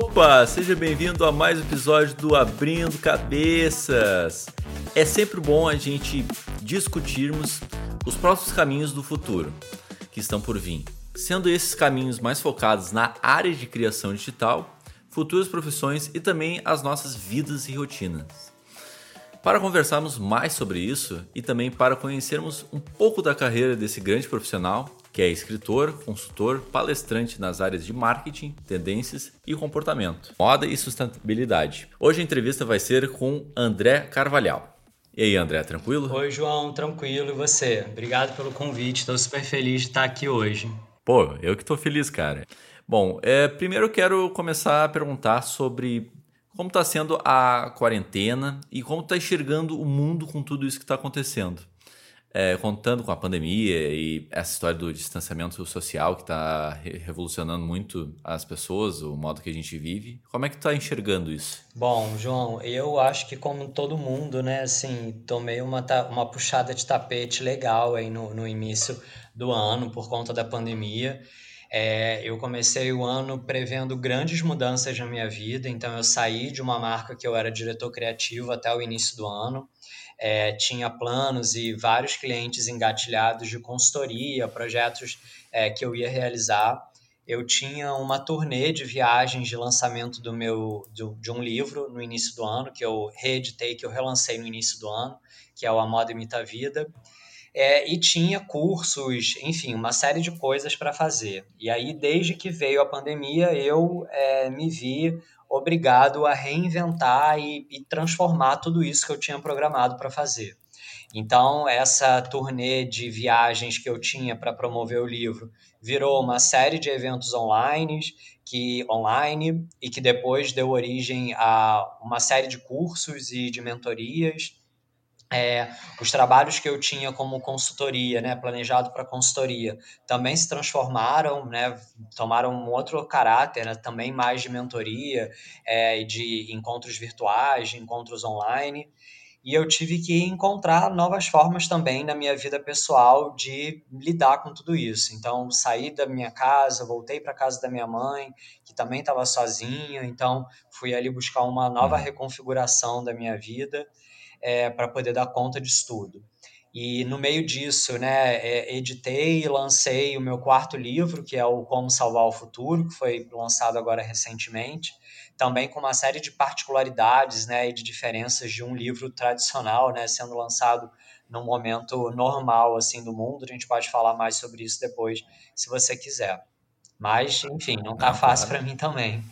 Opa, seja bem-vindo a mais um episódio do Abrindo Cabeças. É sempre bom a gente discutirmos os próximos caminhos do futuro que estão por vir, sendo esses caminhos mais focados na área de criação digital, futuras profissões e também as nossas vidas e rotinas. Para conversarmos mais sobre isso e também para conhecermos um pouco da carreira desse grande profissional, que é escritor, consultor, palestrante nas áreas de marketing, tendências e comportamento, moda e sustentabilidade. Hoje a entrevista vai ser com André Carvalhal. E aí, André, tranquilo? Oi, João, tranquilo. E você? Obrigado pelo convite. Estou super feliz de estar aqui hoje. Pô, eu que estou feliz, cara. Bom, é, primeiro eu quero começar a perguntar sobre como está sendo a quarentena e como está enxergando o mundo com tudo isso que está acontecendo é, contando com a pandemia e essa história do distanciamento social que está revolucionando muito as pessoas, o modo que a gente vive. Como é que tu está enxergando isso? Bom, João, eu acho que como todo mundo, né, assim, tomei uma, uma puxada de tapete legal aí no, no início do ano por conta da pandemia. É, eu comecei o ano prevendo grandes mudanças na minha vida, então eu saí de uma marca que eu era diretor criativo até o início do ano é, tinha planos e vários clientes engatilhados de consultoria, projetos é, que eu ia realizar. Eu tinha uma turnê de viagens de lançamento do meu do, de um livro no início do ano, que eu reeditei, que eu relancei no início do ano, que é o A Moda Imita a Vida. É, e tinha cursos, enfim, uma série de coisas para fazer. E aí, desde que veio a pandemia, eu é, me vi obrigado a reinventar e, e transformar tudo isso que eu tinha programado para fazer. Então, essa turnê de viagens que eu tinha para promover o livro virou uma série de eventos online, que online e que depois deu origem a uma série de cursos e de mentorias é, os trabalhos que eu tinha como consultoria, né, planejado para consultoria, também se transformaram, né, tomaram um outro caráter, né, também mais de mentoria é, de encontros virtuais, de encontros online. E eu tive que encontrar novas formas também na minha vida pessoal de lidar com tudo isso. Então, saí da minha casa, voltei para casa da minha mãe, que também estava sozinha. Então, fui ali buscar uma nova uhum. reconfiguração da minha vida é, para poder dar conta disso tudo. E no meio disso, né, é, editei e lancei o meu quarto livro, que é o Como Salvar o Futuro, que foi lançado agora recentemente, também com uma série de particularidades né, e de diferenças de um livro tradicional, né, sendo lançado num momento normal assim do mundo. A gente pode falar mais sobre isso depois, se você quiser. Mas, enfim, não está fácil para mim também.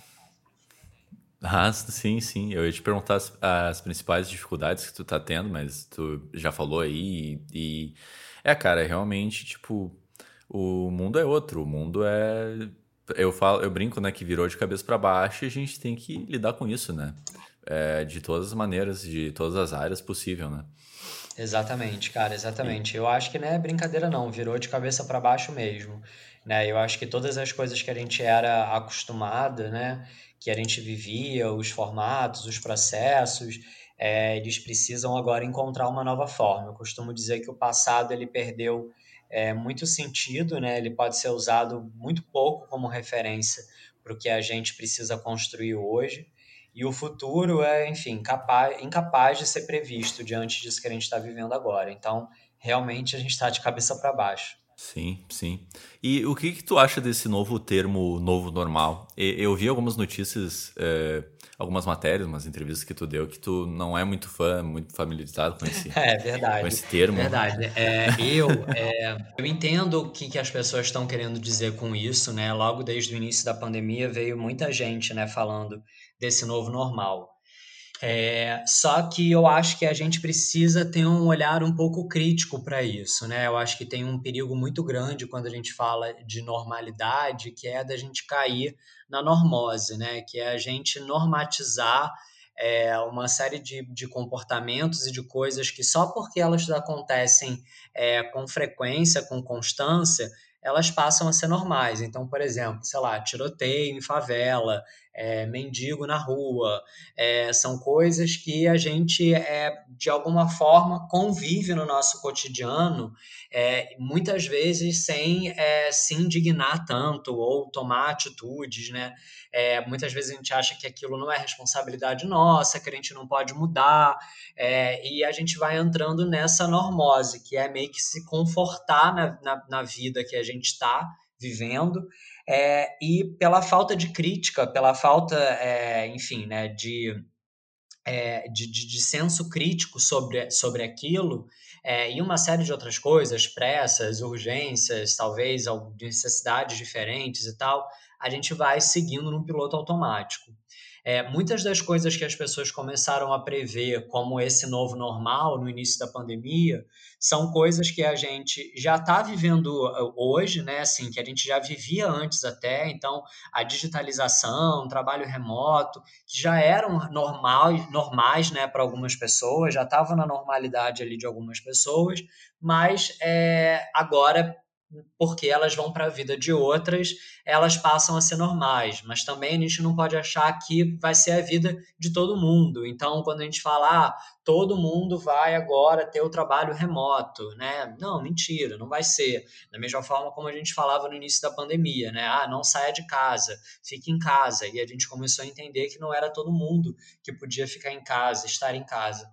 Ah, sim, sim. Eu ia te perguntar as, as principais dificuldades que tu tá tendo, mas tu já falou aí e, e... É, cara, realmente, tipo, o mundo é outro. O mundo é... Eu falo, eu brinco, né, que virou de cabeça para baixo e a gente tem que lidar com isso, né? É, de todas as maneiras, de todas as áreas possível, né? Exatamente, cara, exatamente. Eu acho que não é brincadeira não, virou de cabeça para baixo mesmo, né? Eu acho que todas as coisas que a gente era acostumado, né, que a gente vivia, os formatos, os processos, é, eles precisam agora encontrar uma nova forma. Eu costumo dizer que o passado ele perdeu é, muito sentido, né? Ele pode ser usado muito pouco como referência para o que a gente precisa construir hoje. E o futuro é, enfim, capaz, incapaz de ser previsto diante disso que a gente está vivendo agora. Então, realmente, a gente está de cabeça para baixo. Sim, sim. E o que, que tu acha desse novo termo novo normal? Eu vi algumas notícias, é, algumas matérias, umas entrevistas que tu deu que tu não é muito fã, muito familiarizado com esse, é verdade, com esse termo. Verdade. É, eu, é, eu entendo o que, que as pessoas estão querendo dizer com isso, né? Logo desde o início da pandemia veio muita gente né, falando desse novo normal. É, só que eu acho que a gente precisa ter um olhar um pouco crítico para isso, né? Eu acho que tem um perigo muito grande quando a gente fala de normalidade, que é da gente cair na normose, né? Que é a gente normatizar é, uma série de, de comportamentos e de coisas que só porque elas acontecem é, com frequência, com constância, elas passam a ser normais. Então, por exemplo, sei lá, tiroteio em favela, é, mendigo na rua, é, são coisas que a gente, é, de alguma forma, convive no nosso cotidiano, é, muitas vezes sem é, se indignar tanto ou tomar atitudes, né? É, muitas vezes a gente acha que aquilo não é responsabilidade nossa, que a gente não pode mudar, e a gente vai entrando nessa normose, que é meio que se confortar na, na, na vida que a gente está vivendo, é, e pela falta de crítica, pela falta, é, enfim, né, de, é, de, de, de, senso crítico sobre, sobre aquilo, é, e uma série de outras coisas, pressas, urgências, talvez necessidades diferentes e tal, a gente vai seguindo num piloto automático. É, muitas das coisas que as pessoas começaram a prever como esse novo normal no início da pandemia são coisas que a gente já está vivendo uh, hoje, né? Assim, que a gente já vivia antes até. Então, a digitalização, trabalho remoto, que já eram normal, normais, né, para algumas pessoas, já estavam na normalidade ali de algumas pessoas, mas é, agora porque elas vão para a vida de outras, elas passam a ser normais. Mas também a gente não pode achar que vai ser a vida de todo mundo. Então, quando a gente fala, ah, todo mundo vai agora ter o trabalho remoto, né? Não, mentira, não vai ser. Da mesma forma como a gente falava no início da pandemia, né? Ah, não saia de casa, fique em casa. E a gente começou a entender que não era todo mundo que podia ficar em casa, estar em casa.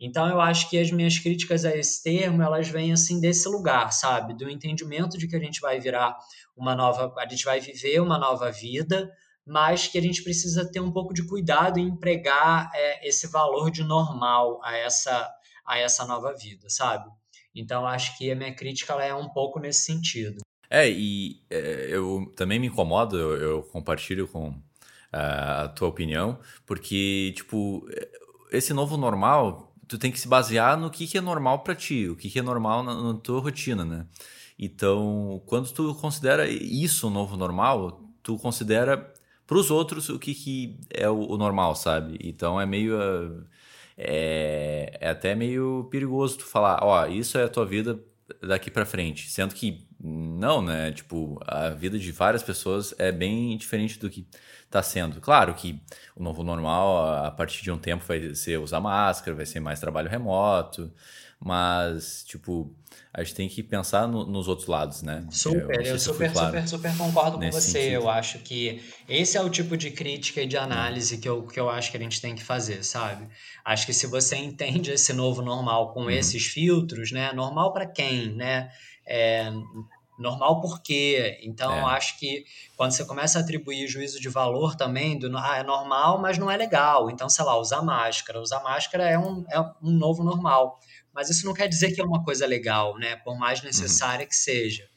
Então eu acho que as minhas críticas a esse termo, elas vêm assim desse lugar, sabe? Do entendimento de que a gente vai virar uma nova, a gente vai viver uma nova vida, mas que a gente precisa ter um pouco de cuidado em empregar é, esse valor de normal a essa a essa nova vida, sabe? Então acho que a minha crítica ela é um pouco nesse sentido. É, e é, eu também me incomodo, eu, eu compartilho com uh, a tua opinião, porque, tipo, esse novo normal, tu tem que se basear no que, que é normal para ti, o que, que é normal na, na, tua rotina, né? Então, quando tu considera isso o novo normal, tu considera para os outros o que, que é o, o, normal, sabe? Então é meio. É, é até meio perigoso tu falar, ó, isso é a tua vida daqui para frente. Sendo que não, né? Tipo, a vida de várias pessoas é bem diferente do que está sendo. Claro que o novo normal, a partir de um tempo, vai ser usar máscara, vai ser mais trabalho remoto, mas, tipo, a gente tem que pensar no, nos outros lados, né? Super, eu, eu super, claro super, super concordo com você. Sentido. Eu acho que esse é o tipo de crítica e de análise que eu, que eu acho que a gente tem que fazer, sabe? Acho que se você entende esse novo normal com uhum. esses filtros, né? Normal para quem, né? É, normal por quê? Então, é. acho que quando você começa a atribuir juízo de valor também, do, ah, é normal, mas não é legal. Então, sei lá, usar máscara. Usar máscara é um, é um novo normal. Mas isso não quer dizer que é uma coisa legal, né? Por mais uhum. necessária uhum. que seja.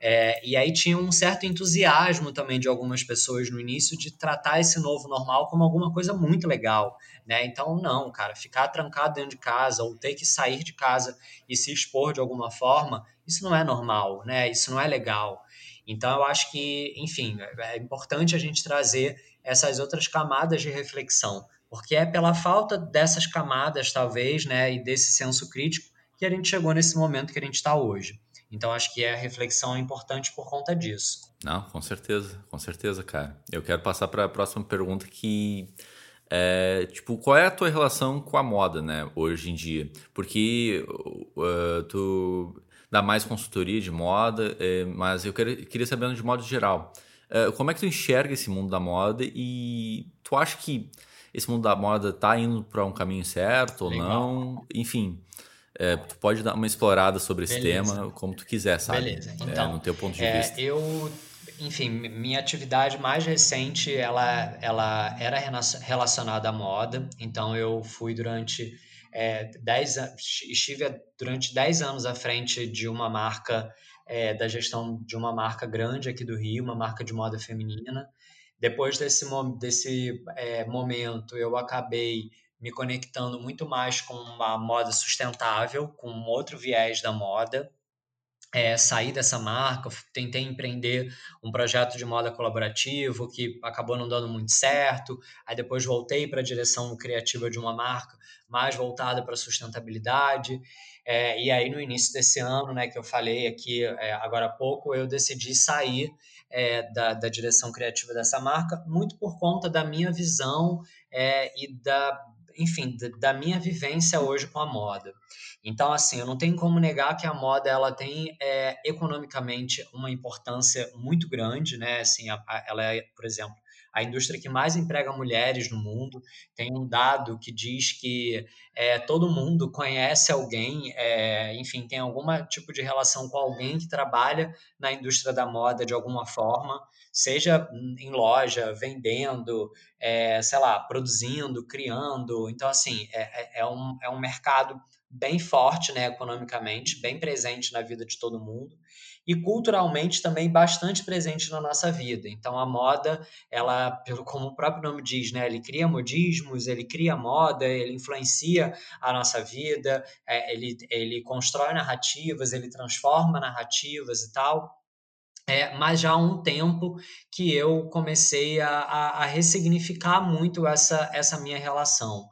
É, e aí tinha um certo entusiasmo também de algumas pessoas no início de tratar esse novo normal como alguma coisa muito legal, né? Então, não, cara, ficar trancado dentro de casa ou ter que sair de casa e se expor de alguma forma, isso não é normal, né? Isso não é legal. Então, eu acho que, enfim, é importante a gente trazer essas outras camadas de reflexão, porque é pela falta dessas camadas, talvez, né, e desse senso crítico, que a gente chegou nesse momento que a gente está hoje. Então, acho que a reflexão é importante por conta disso. Não, com certeza, com certeza, cara. Eu quero passar para a próxima pergunta que é, tipo, qual é a tua relação com a moda, né, hoje em dia? Porque uh, tu dá mais consultoria de moda, uh, mas eu quero, queria saber de modo geral. Uh, como é que tu enxerga esse mundo da moda e tu acha que esse mundo da moda tá indo para um caminho certo ou Legal. não? Enfim, é, tu pode dar uma explorada sobre esse Beleza. tema como tu quiser, sabe? Beleza. Então, é, no teu ponto de é, vista. Eu, enfim, minha atividade mais recente, ela, ela era relacionada à moda. Então, eu fui durante é, 10 estive durante 10 anos à frente de uma marca, é, da gestão de uma marca grande aqui do Rio, uma marca de moda feminina. Depois desse, desse é, momento, eu acabei me conectando muito mais com uma moda sustentável, com outro viés da moda. É, sair dessa marca, tentei empreender um projeto de moda colaborativo que acabou não dando muito certo. Aí depois voltei para a direção criativa de uma marca mais voltada para sustentabilidade. É, e aí no início desse ano, né, que eu falei aqui é, agora há pouco, eu decidi sair é, da, da direção criativa dessa marca, muito por conta da minha visão é, e da enfim, da minha vivência hoje com a moda. Então, assim, eu não tenho como negar que a moda ela tem é, economicamente uma importância muito grande, né? Assim, a, a, ela é, por exemplo, a indústria que mais emprega mulheres no mundo. Tem um dado que diz que é, todo mundo conhece alguém, é, enfim, tem algum tipo de relação com alguém que trabalha na indústria da moda de alguma forma seja em loja, vendendo, é, sei lá, produzindo, criando. Então, assim, é, é, é, um, é um mercado bem forte, né, economicamente, bem presente na vida de todo mundo e culturalmente também bastante presente na nossa vida. Então a moda, ela, pelo como o próprio nome diz, né, ele cria modismos, ele cria moda, ele influencia a nossa vida, é, ele, ele constrói narrativas, ele transforma narrativas e tal. É, mas já há um tempo que eu comecei a, a, a ressignificar muito essa, essa minha relação.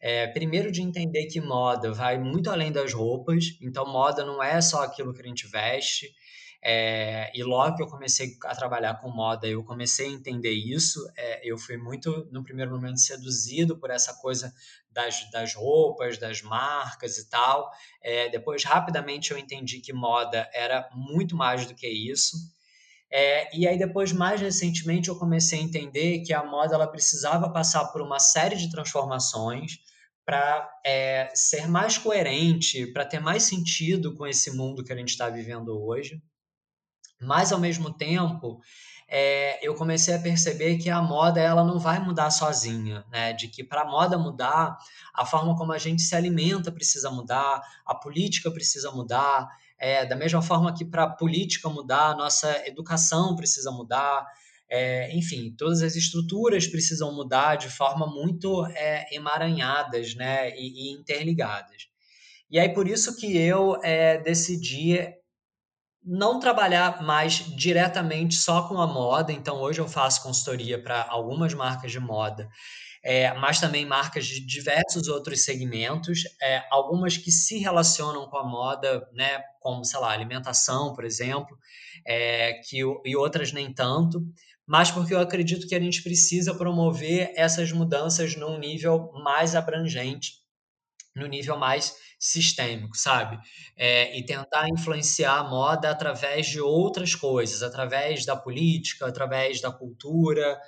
É, primeiro de entender que moda vai muito além das roupas, então moda não é só aquilo que a gente veste. É, e logo que eu comecei a trabalhar com moda, eu comecei a entender isso. É, eu fui muito, no primeiro momento, seduzido por essa coisa das, das roupas, das marcas e tal. É, depois, rapidamente, eu entendi que moda era muito mais do que isso. É, e aí depois, mais recentemente, eu comecei a entender que a moda ela precisava passar por uma série de transformações para é, ser mais coerente, para ter mais sentido com esse mundo que a gente está vivendo hoje. Mas, ao mesmo tempo, é, eu comecei a perceber que a moda ela não vai mudar sozinha, né? De que para a moda mudar, a forma como a gente se alimenta precisa mudar, a política precisa mudar, é, da mesma forma que para a política mudar, a nossa educação precisa mudar, é, enfim, todas as estruturas precisam mudar de forma muito é, emaranhadas né, e, e, interligadas. E aí, por isso que eu é, decidi não trabalhar mais diretamente só com a moda. Então, hoje eu faço consultoria para algumas marcas de moda é, mas também marcas de diversos outros segmentos, é, algumas que se relacionam com a moda, né, como, sei lá, alimentação, por exemplo, é, que, e outras nem tanto, mas porque eu acredito que a gente precisa promover essas mudanças num nível mais abrangente, no nível mais sistêmico, sabe? É, e tentar influenciar a moda através de outras coisas, através da política, através da cultura,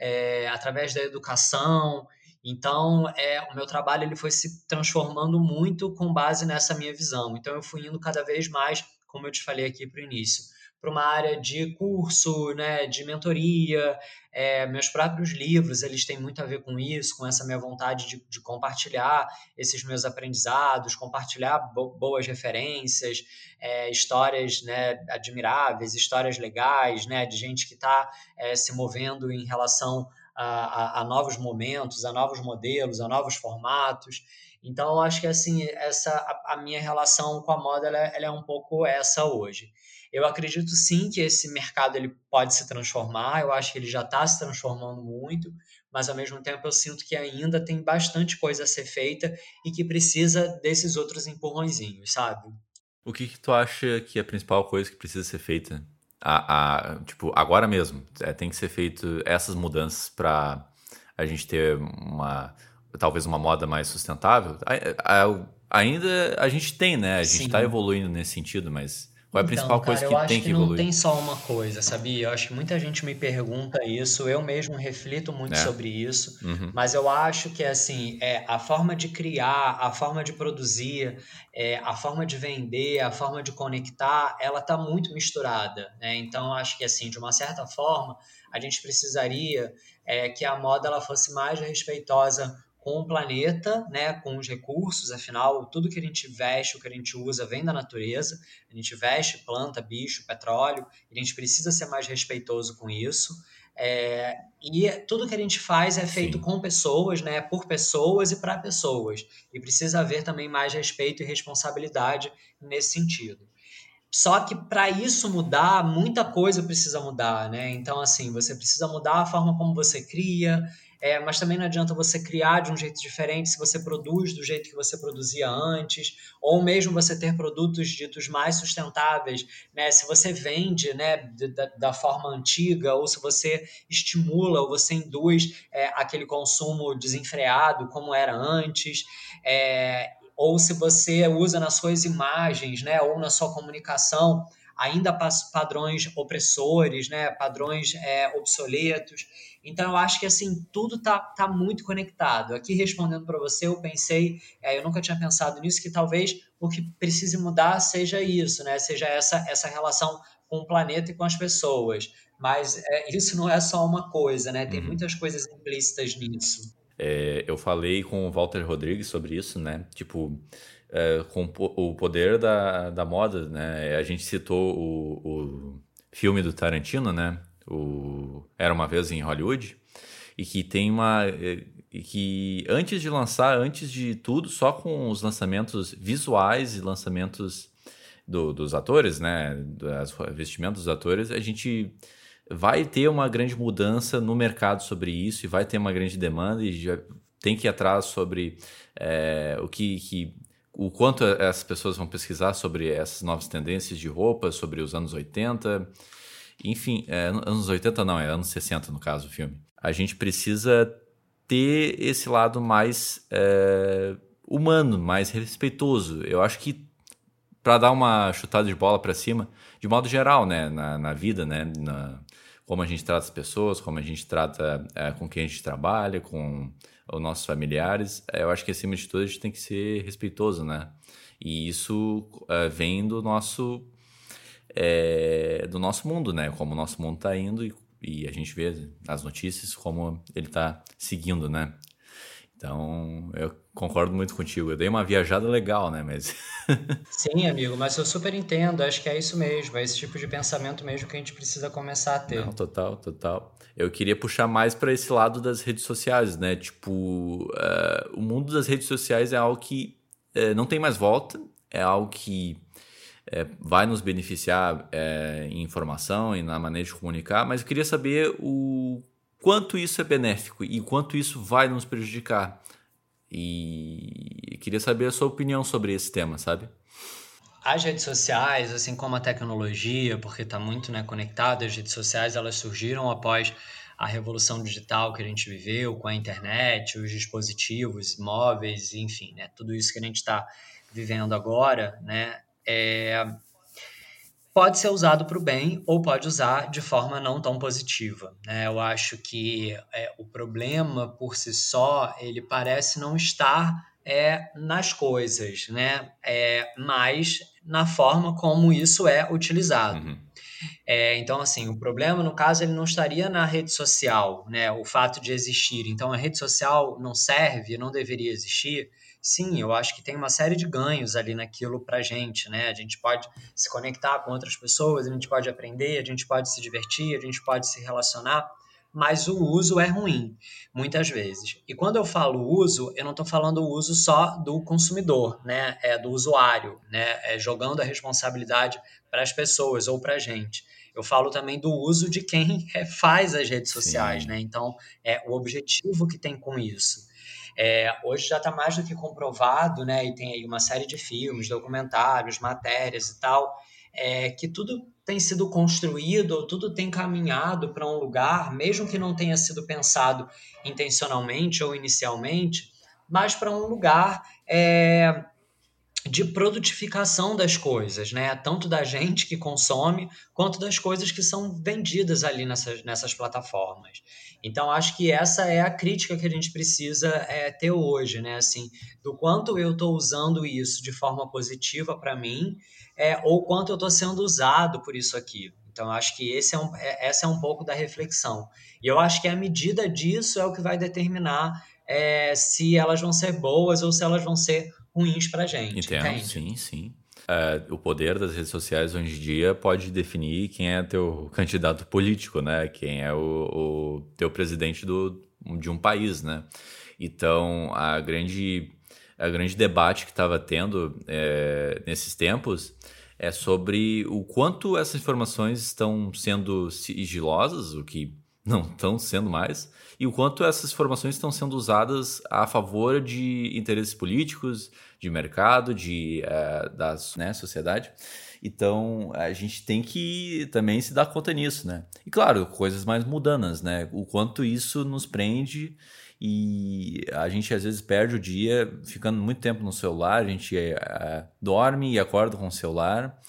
é, através da educação. Então, é, o meu trabalho ele foi se transformando muito com base nessa minha visão. Então, eu fui indo cada vez mais, como eu te falei aqui para o início, para uma área de curso, né, de mentoria. É, meus próprios livros, eles têm muito a ver com isso, com essa minha vontade de, de compartilhar esses meus aprendizados, compartilhar bo boas referências, é, histórias né, admiráveis, histórias legais, né, de gente que está é, se movendo em relação a, a, a, novos momentos, a novos modelos, a novos formatos. Então, eu acho que assim, essa a, a minha relação com a moda ela, ela é um pouco essa hoje. Eu acredito sim que esse mercado ele pode se transformar, eu acho que ele já está se transformando muito, mas ao mesmo tempo eu sinto que ainda tem bastante coisa a ser feita e que precisa desses outros empurrõezinhos, sabe? O que, que tu acha que é a principal coisa que precisa ser feita? A, a tipo, agora mesmo, é, tem que ser feito essas mudanças para a gente ter uma talvez uma moda mais sustentável. A, a, ainda a gente tem, né? A gente está evoluindo nesse sentido, mas qual é a então, principal cara, coisa que tem que, que evoluir? Não tem só uma coisa, sabia? Eu acho que muita gente me pergunta isso, eu mesmo reflito muito é. sobre isso, uhum. mas eu acho que assim, é, a forma de criar, a forma de produzir, é, a forma de vender, a forma de conectar, ela está muito misturada. Né? Então, eu acho que assim, de uma certa forma, a gente precisaria é, que a moda ela fosse mais respeitosa com o planeta, né, com os recursos, afinal, tudo que a gente veste, o que a gente usa, vem da natureza. A gente veste planta, bicho, petróleo, a gente precisa ser mais respeitoso com isso. É, e tudo que a gente faz é feito Sim. com pessoas, né, por pessoas e para pessoas. E precisa haver também mais respeito e responsabilidade nesse sentido. Só que para isso mudar, muita coisa precisa mudar, né? Então, assim, você precisa mudar a forma como você cria, é, mas também não adianta você criar de um jeito diferente se você produz do jeito que você produzia antes, ou mesmo você ter produtos ditos mais sustentáveis, né? Se você vende, né, da, da forma antiga, ou se você estimula ou você induz é, aquele consumo desenfreado como era antes, é, ou se você usa nas suas imagens, né, ou na sua comunicação ainda padrões opressores, né, padrões é, obsoletos. Então eu acho que assim tudo tá, tá muito conectado. Aqui respondendo para você, eu pensei, é, eu nunca tinha pensado nisso, que talvez o que precise mudar seja isso, né? Seja essa essa relação com o planeta e com as pessoas. Mas é, isso não é só uma coisa, né? Tem uhum. muitas coisas implícitas nisso. É, eu falei com o Walter Rodrigues sobre isso, né? Tipo, é, com o poder da, da moda, né? A gente citou o, o filme do Tarantino, né? O Era Uma Vez em Hollywood, e que tem uma. E que antes de lançar, antes de tudo, só com os lançamentos visuais e lançamentos do, dos atores, né? Das vestimentos dos atores, a gente vai ter uma grande mudança no mercado sobre isso e vai ter uma grande demanda e já tem que ir atrás sobre é, o que, que o quanto as pessoas vão pesquisar sobre essas novas tendências de roupa, sobre os anos 80, enfim, é, anos 80 não, é anos 60 no caso do filme. A gente precisa ter esse lado mais é, humano, mais respeitoso. Eu acho que para dar uma chutada de bola para cima, de modo geral, né, na, na vida, né, na, como a gente trata as pessoas, como a gente trata é, com quem a gente trabalha, com os nossos familiares, é, eu acho que acima de tudo a gente tem que ser respeitoso, né? E isso é, vem do nosso é, do nosso mundo, né? Como o nosso mundo está indo e, e, a gente vê as notícias como ele está seguindo, né? Então, eu concordo muito contigo. Eu dei uma viajada legal, né? Mas. Sim, amigo, mas eu super entendo. Acho que é isso mesmo. É esse tipo de pensamento mesmo que a gente precisa começar a ter. Não, total, total. Eu queria puxar mais para esse lado das redes sociais, né? Tipo, uh, o mundo das redes sociais é algo que uh, não tem mais volta, é algo que é, vai nos beneficiar é, em informação e na maneira de comunicar, mas eu queria saber o quanto isso é benéfico e quanto isso vai nos prejudicar. E queria saber a sua opinião sobre esse tema, sabe? As redes sociais, assim como a tecnologia, porque está muito né, conectado, as redes sociais elas surgiram após a revolução digital que a gente viveu, com a internet, os dispositivos móveis, enfim, né, tudo isso que a gente está vivendo agora, né, é, pode ser usado para o bem ou pode usar de forma não tão positiva. Né? Eu acho que é, o problema por si só ele parece não estar é, nas coisas, né? É, mas na forma como isso é utilizado. Uhum. É, então, assim, o problema, no caso, ele não estaria na rede social, né? O fato de existir. Então, a rede social não serve, não deveria existir sim, eu acho que tem uma série de ganhos ali naquilo para gente, né? A gente pode se conectar com outras pessoas, a gente pode aprender, a gente pode se divertir, a gente pode se relacionar, mas o uso é ruim, muitas vezes. E quando eu falo uso, eu não estou falando o uso só do consumidor, né? É do usuário, né? É jogando a responsabilidade para as pessoas ou para a gente. Eu falo também do uso de quem faz as redes sociais, Sim. né? Então, é o objetivo que tem com isso. É, hoje já está mais do que comprovado, né? E tem aí uma série de filmes, documentários, matérias e tal, é, que tudo tem sido construído, tudo tem caminhado para um lugar, mesmo que não tenha sido pensado intencionalmente ou inicialmente, mas para um lugar é, de produtificação das coisas, né? Tanto da gente que consome, quanto das coisas que são vendidas ali nessas, nessas plataformas. Então, acho que essa é a crítica que a gente precisa é, ter hoje, né? Assim, do quanto eu estou usando isso de forma positiva para mim, é, ou quanto eu estou sendo usado por isso aqui. Então, acho que esse é um, é, essa é um pouco da reflexão. E eu acho que a medida disso é o que vai determinar é, se elas vão ser boas ou se elas vão ser ruins para gente. Entendo, entende? sim, sim. Uh, o poder das redes sociais hoje em dia pode definir quem é teu candidato político, né? Quem é o, o teu presidente do, de um país, né? Então, a grande, a grande debate que estava tendo é, nesses tempos é sobre o quanto essas informações estão sendo sigilosas, o que não estão sendo mais, e o quanto essas informações estão sendo usadas a favor de interesses políticos, de mercado, de uh, da né, sociedade. Então a gente tem que também se dar conta nisso, né? E claro, coisas mais mudanas, né? O quanto isso nos prende e a gente às vezes perde o dia ficando muito tempo no celular, a gente é, dorme e acorda com o celular.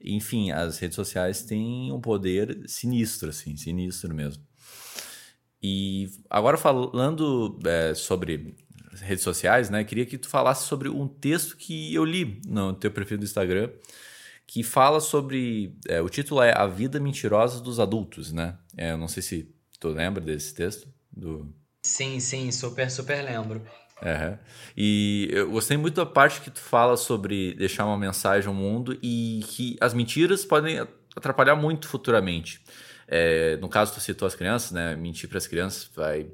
Enfim, as redes sociais têm um poder sinistro, assim, sinistro mesmo. E agora falando é, sobre redes sociais, né? Queria que tu falasse sobre um texto que eu li no teu perfil do Instagram, que fala sobre. É, o título é A Vida Mentirosa dos Adultos, né? É, eu não sei se tu lembra desse texto. Do... Sim, sim, super, super lembro. É. E eu gostei muito da parte que tu fala sobre deixar uma mensagem ao mundo e que as mentiras podem atrapalhar muito futuramente. É, no caso, tu citou as crianças, né? Mentir para as crianças vai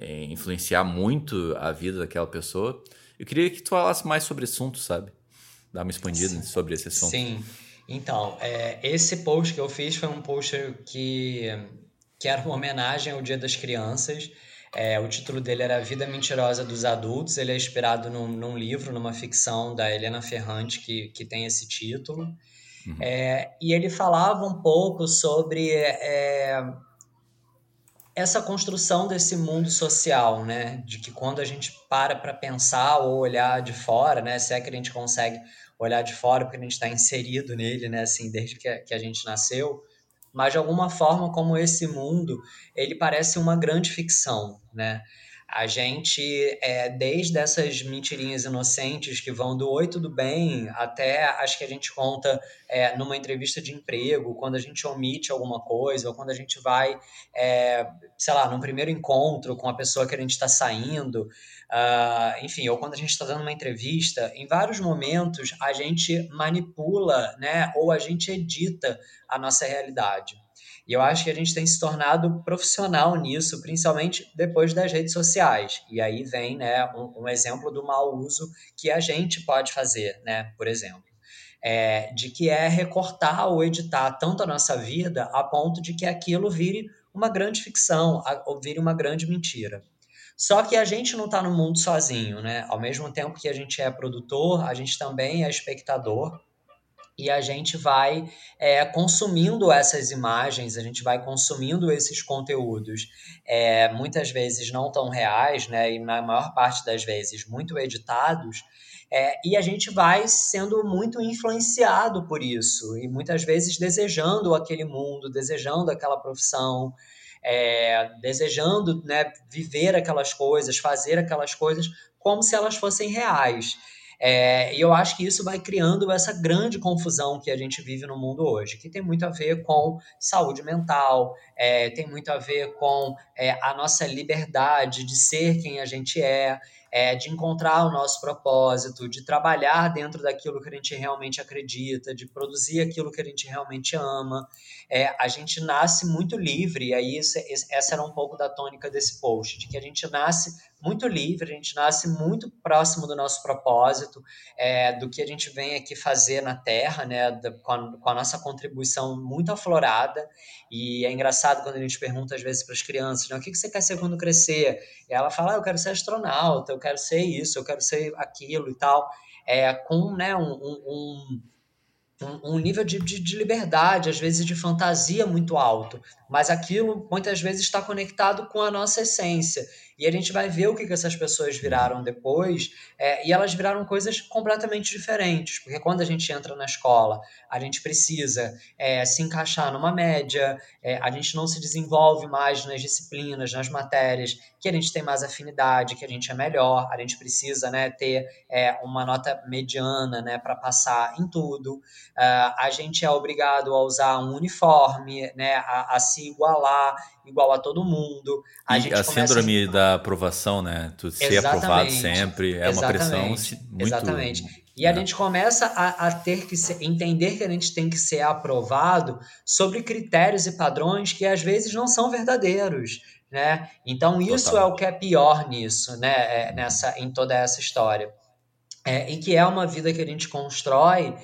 é, influenciar muito a vida daquela pessoa. Eu queria que tu falasse mais sobre esse assunto, sabe? dar uma expandida Sim. sobre esse assunto. Sim. Então, é, esse post que eu fiz foi um post que, que era uma homenagem ao Dia das Crianças. É, o título dele era Vida Mentirosa dos Adultos. Ele é inspirado num, num livro, numa ficção da Helena Ferrante, que, que tem esse título. Uhum. É, e ele falava um pouco sobre é, essa construção desse mundo social, né? De que quando a gente para para pensar ou olhar de fora, né? Se é que a gente consegue olhar de fora, porque a gente está inserido nele, né, assim, desde que a, que a gente nasceu, mas de alguma forma, como esse mundo, ele parece uma grande ficção, né? A gente, é, desde essas mentirinhas inocentes que vão do oi, tudo bem, até acho que a gente conta é, numa entrevista de emprego, quando a gente omite alguma coisa, ou quando a gente vai, é, sei lá, num primeiro encontro com a pessoa que a gente está saindo, uh, enfim, ou quando a gente está dando uma entrevista, em vários momentos a gente manipula, né, ou a gente edita a nossa realidade. E eu acho que a gente tem se tornado profissional nisso, principalmente depois das redes sociais. E aí vem né, um, um exemplo do mau uso que a gente pode fazer, né, por exemplo. É, de que é recortar ou editar tanto a nossa vida a ponto de que aquilo vire uma grande ficção, ou vire uma grande mentira. Só que a gente não está no mundo sozinho, né? Ao mesmo tempo que a gente é produtor, a gente também é espectador e a gente vai é, consumindo essas imagens, a gente vai consumindo esses conteúdos, é, muitas vezes não tão reais, né, e na maior parte das vezes muito editados, é, e a gente vai sendo muito influenciado por isso, e muitas vezes desejando aquele mundo, desejando aquela profissão, é, desejando né, viver aquelas coisas, fazer aquelas coisas como se elas fossem reais. É, e eu acho que isso vai criando essa grande confusão que a gente vive no mundo hoje, que tem muito a ver com saúde mental, é, tem muito a ver com é, a nossa liberdade de ser quem a gente é, é, de encontrar o nosso propósito, de trabalhar dentro daquilo que a gente realmente acredita, de produzir aquilo que a gente realmente ama. É, a gente nasce muito livre, e aí essa era um pouco da tônica desse post, de que a gente nasce muito livre, a gente nasce muito próximo do nosso propósito, é, do que a gente vem aqui fazer na Terra, né, da, com, a, com, a, nossa contribuição muito aflorada. E é engraçado quando a gente pergunta às vezes para as crianças, né, o que, que você quer ser quando crescer? E ela fala, ah, eu quero ser astronauta, eu quero ser isso, eu quero ser aquilo e tal, é, com né, um, um, um, nível de, de, de, liberdade, às vezes de fantasia muito alto, mas aquilo muitas vezes está conectado com a nossa essência. E a gente vai ver o que, que essas pessoas viraram depois, é, e elas viraram coisas completamente diferentes, porque quando a gente entra na escola, a gente precisa é, se encaixar numa média, é, a gente não se desenvolve mais nas disciplinas, nas matérias, que a gente tem mais afinidade, que a gente é melhor, a gente precisa né, ter é, uma nota mediana né, para passar em tudo, uh, a gente é obrigado a usar um uniforme, né, a, a se igualar igual a todo mundo. A, e a síndrome a... da aprovação, né? Tu ser aprovado sempre é uma pressão muito... Exatamente. E a é. gente começa a, a ter que ser, entender que a gente tem que ser aprovado sobre critérios e padrões que às vezes não são verdadeiros. Né? Então, isso é o que é pior nisso, né? É, nessa, em toda essa história. É, e que é uma vida que a gente constrói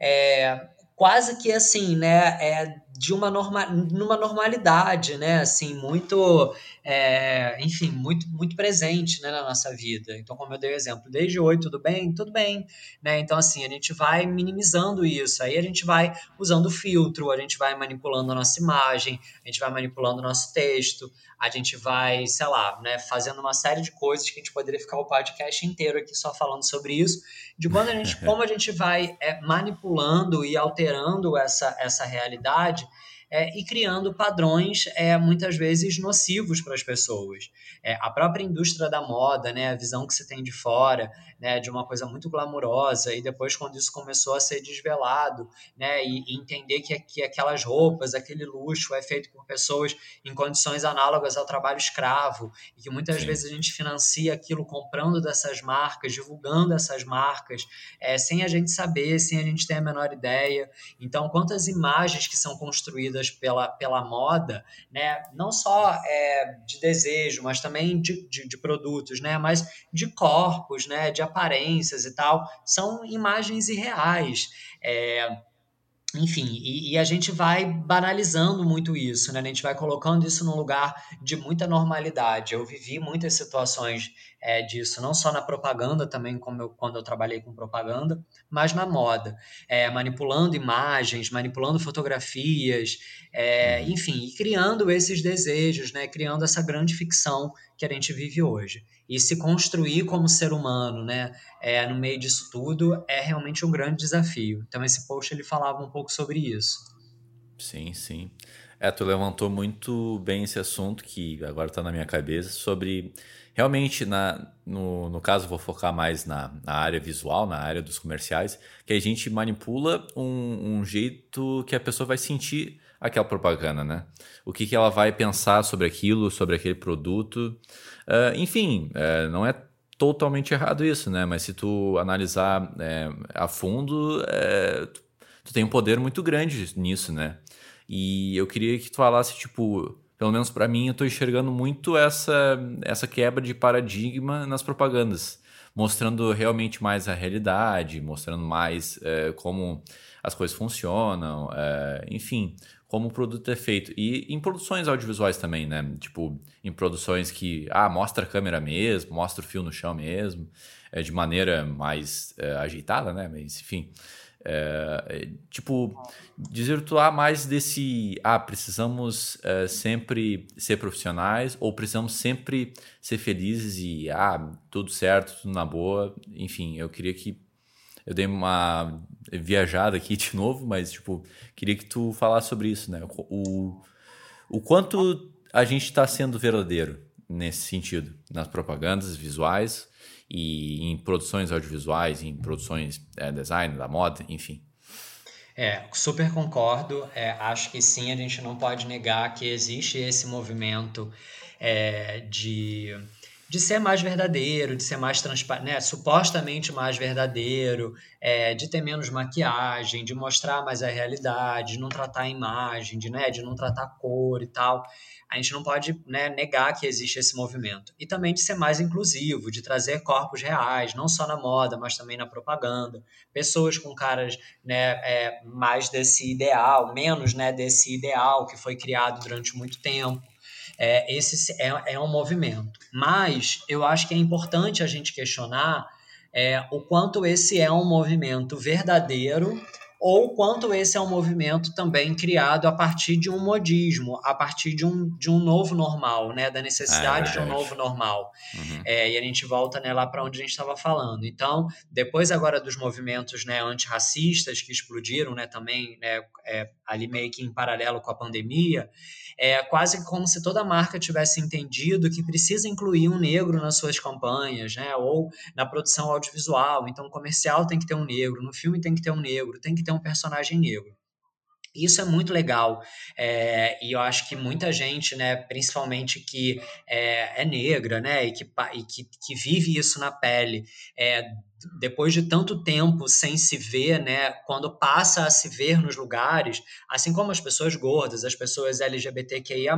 é, quase que assim, né, é de uma norma, numa normalidade, né, assim, muito, é, enfim, muito, muito presente, né, na nossa vida. Então, como eu dei o exemplo, desde oi, tudo bem? Tudo bem, né, então, assim, a gente vai minimizando isso, aí a gente vai usando filtro, a gente vai manipulando a nossa imagem, a gente vai manipulando o nosso texto, a gente vai, sei lá, né, fazendo uma série de coisas que a gente poderia ficar o podcast inteiro aqui só falando sobre isso, de quando a gente, como a gente vai é, manipulando e alterando essa, essa realidade é, e criando padrões é, muitas vezes nocivos para as pessoas. É, a própria indústria da moda, né, a visão que se tem de fora, né, de uma coisa muito glamurosa, e depois quando isso começou a ser desvelado, né, e, e entender que, que aquelas roupas, aquele luxo é feito por pessoas em condições análogas ao trabalho escravo, e que muitas Sim. vezes a gente financia aquilo comprando dessas marcas, divulgando essas marcas, é, sem a gente saber, sem a gente ter a menor ideia. Então, quantas imagens que são construídas pela, pela moda, né, não só é, de desejo, mas também de, de, de produtos, né, mas de corpos, né, de aparências e tal, são imagens irreais. É, enfim, e, e, a gente vai banalizando muito isso, né? A gente vai colocando isso num lugar de muita normalidade. Eu vivi muitas situações é, disso, não só na propaganda também, como eu, quando eu trabalhei com propaganda, mas na moda, é, manipulando imagens, manipulando fotografias, é, uhum. enfim, e criando esses desejos, né? Criando essa grande ficção que a gente vive hoje e se construir como ser humano, né, é, no meio disso tudo, é realmente um grande desafio. Então esse post ele falava um pouco sobre isso. Sim, sim. É, tu levantou muito bem esse assunto que agora está na minha cabeça sobre realmente na no, no caso vou focar mais na, na área visual, na área dos comerciais, que a gente manipula um, um jeito que a pessoa vai sentir aquela propaganda, né? O que, que ela vai pensar sobre aquilo, sobre aquele produto. Uh, enfim, uh, não é totalmente errado isso, né? Mas se tu analisar é, a fundo, é, tu, tu, tem um poder muito grande nisso, né? E eu queria que tu falasse, tipo, pelo menos para mim, eu estou enxergando muito essa, essa quebra de paradigma nas propagandas, mostrando realmente mais a realidade, mostrando mais é, como as coisas funcionam, enfim, como o produto é feito. E em produções audiovisuais também, né? Tipo, em produções que, ah, mostra a câmera mesmo, mostra o fio no chão mesmo, é, de maneira mais é, ajeitada, né? Mas, enfim. É, tipo, desvirtuar mais desse, ah, precisamos é, sempre ser profissionais ou precisamos sempre ser felizes e, ah, tudo certo, tudo na boa. Enfim, eu queria que eu dei uma viajada aqui de novo, mas, tipo, queria que tu falasse sobre isso, né? O, o quanto a gente está sendo verdadeiro nesse sentido, nas propagandas visuais e em produções audiovisuais, em produções é, design, da moda, enfim. É, super concordo. É, acho que sim, a gente não pode negar que existe esse movimento é, de de ser mais verdadeiro, de ser mais transparente, né? supostamente mais verdadeiro, é, de ter menos maquiagem, de mostrar mais a realidade, de não tratar a imagem, de, né, de não tratar cor e tal. A gente não pode né, negar que existe esse movimento. E também de ser mais inclusivo, de trazer corpos reais, não só na moda, mas também na propaganda. Pessoas com caras né, é, mais desse ideal, menos né, desse ideal que foi criado durante muito tempo. É, esse é, é um movimento. Mas eu acho que é importante a gente questionar é, o quanto esse é um movimento verdadeiro ou quanto esse é um movimento também criado a partir de um modismo, a partir de um, de um novo normal, né? da necessidade é de um novo normal. Uhum. É, e a gente volta né, lá para onde a gente estava falando. Então, depois agora dos movimentos né, antirracistas que explodiram né, também né, é, ali meio que em paralelo com a pandemia, é quase como se toda marca tivesse entendido que precisa incluir um negro nas suas campanhas, né? Ou na produção audiovisual. Então, o comercial tem que ter um negro, no filme tem que ter um negro, tem que ter um personagem negro. Isso é muito legal. É, e eu acho que muita gente, né, principalmente que é, é negra, né, e, que, e que, que vive isso na pele, é, depois de tanto tempo sem se ver, né, quando passa a se ver nos lugares, assim como as pessoas gordas, as pessoas LGBTQIA+,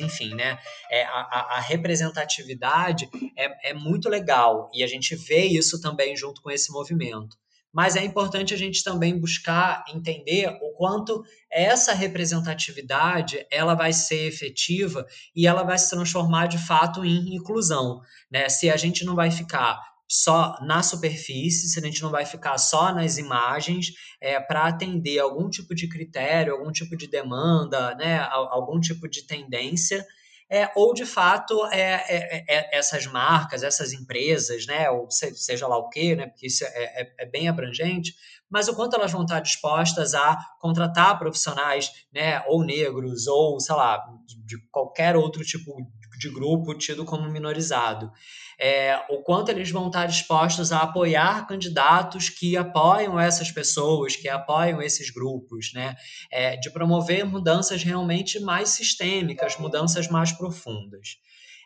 enfim, né, é, a, a representatividade é, é muito legal e a gente vê isso também junto com esse movimento. Mas é importante a gente também buscar entender o quanto essa representatividade ela vai ser efetiva e ela vai se transformar de fato em inclusão, né? Se a gente não vai ficar só na superfície, se a gente não vai ficar só nas imagens é, para atender algum tipo de critério, algum tipo de demanda, né, algum tipo de tendência, é, ou de fato é, é, é, essas marcas, essas empresas, né, ou seja lá o que, né, porque isso é, é, é, bem abrangente, mas o quanto elas vão estar dispostas a contratar profissionais, né, ou negros, ou sei lá, de qualquer outro tipo de grupo tido como minorizado é, o quanto eles vão estar dispostos a apoiar candidatos que apoiam essas pessoas, que apoiam esses grupos, né? É, de promover mudanças realmente mais sistêmicas, mudanças mais profundas.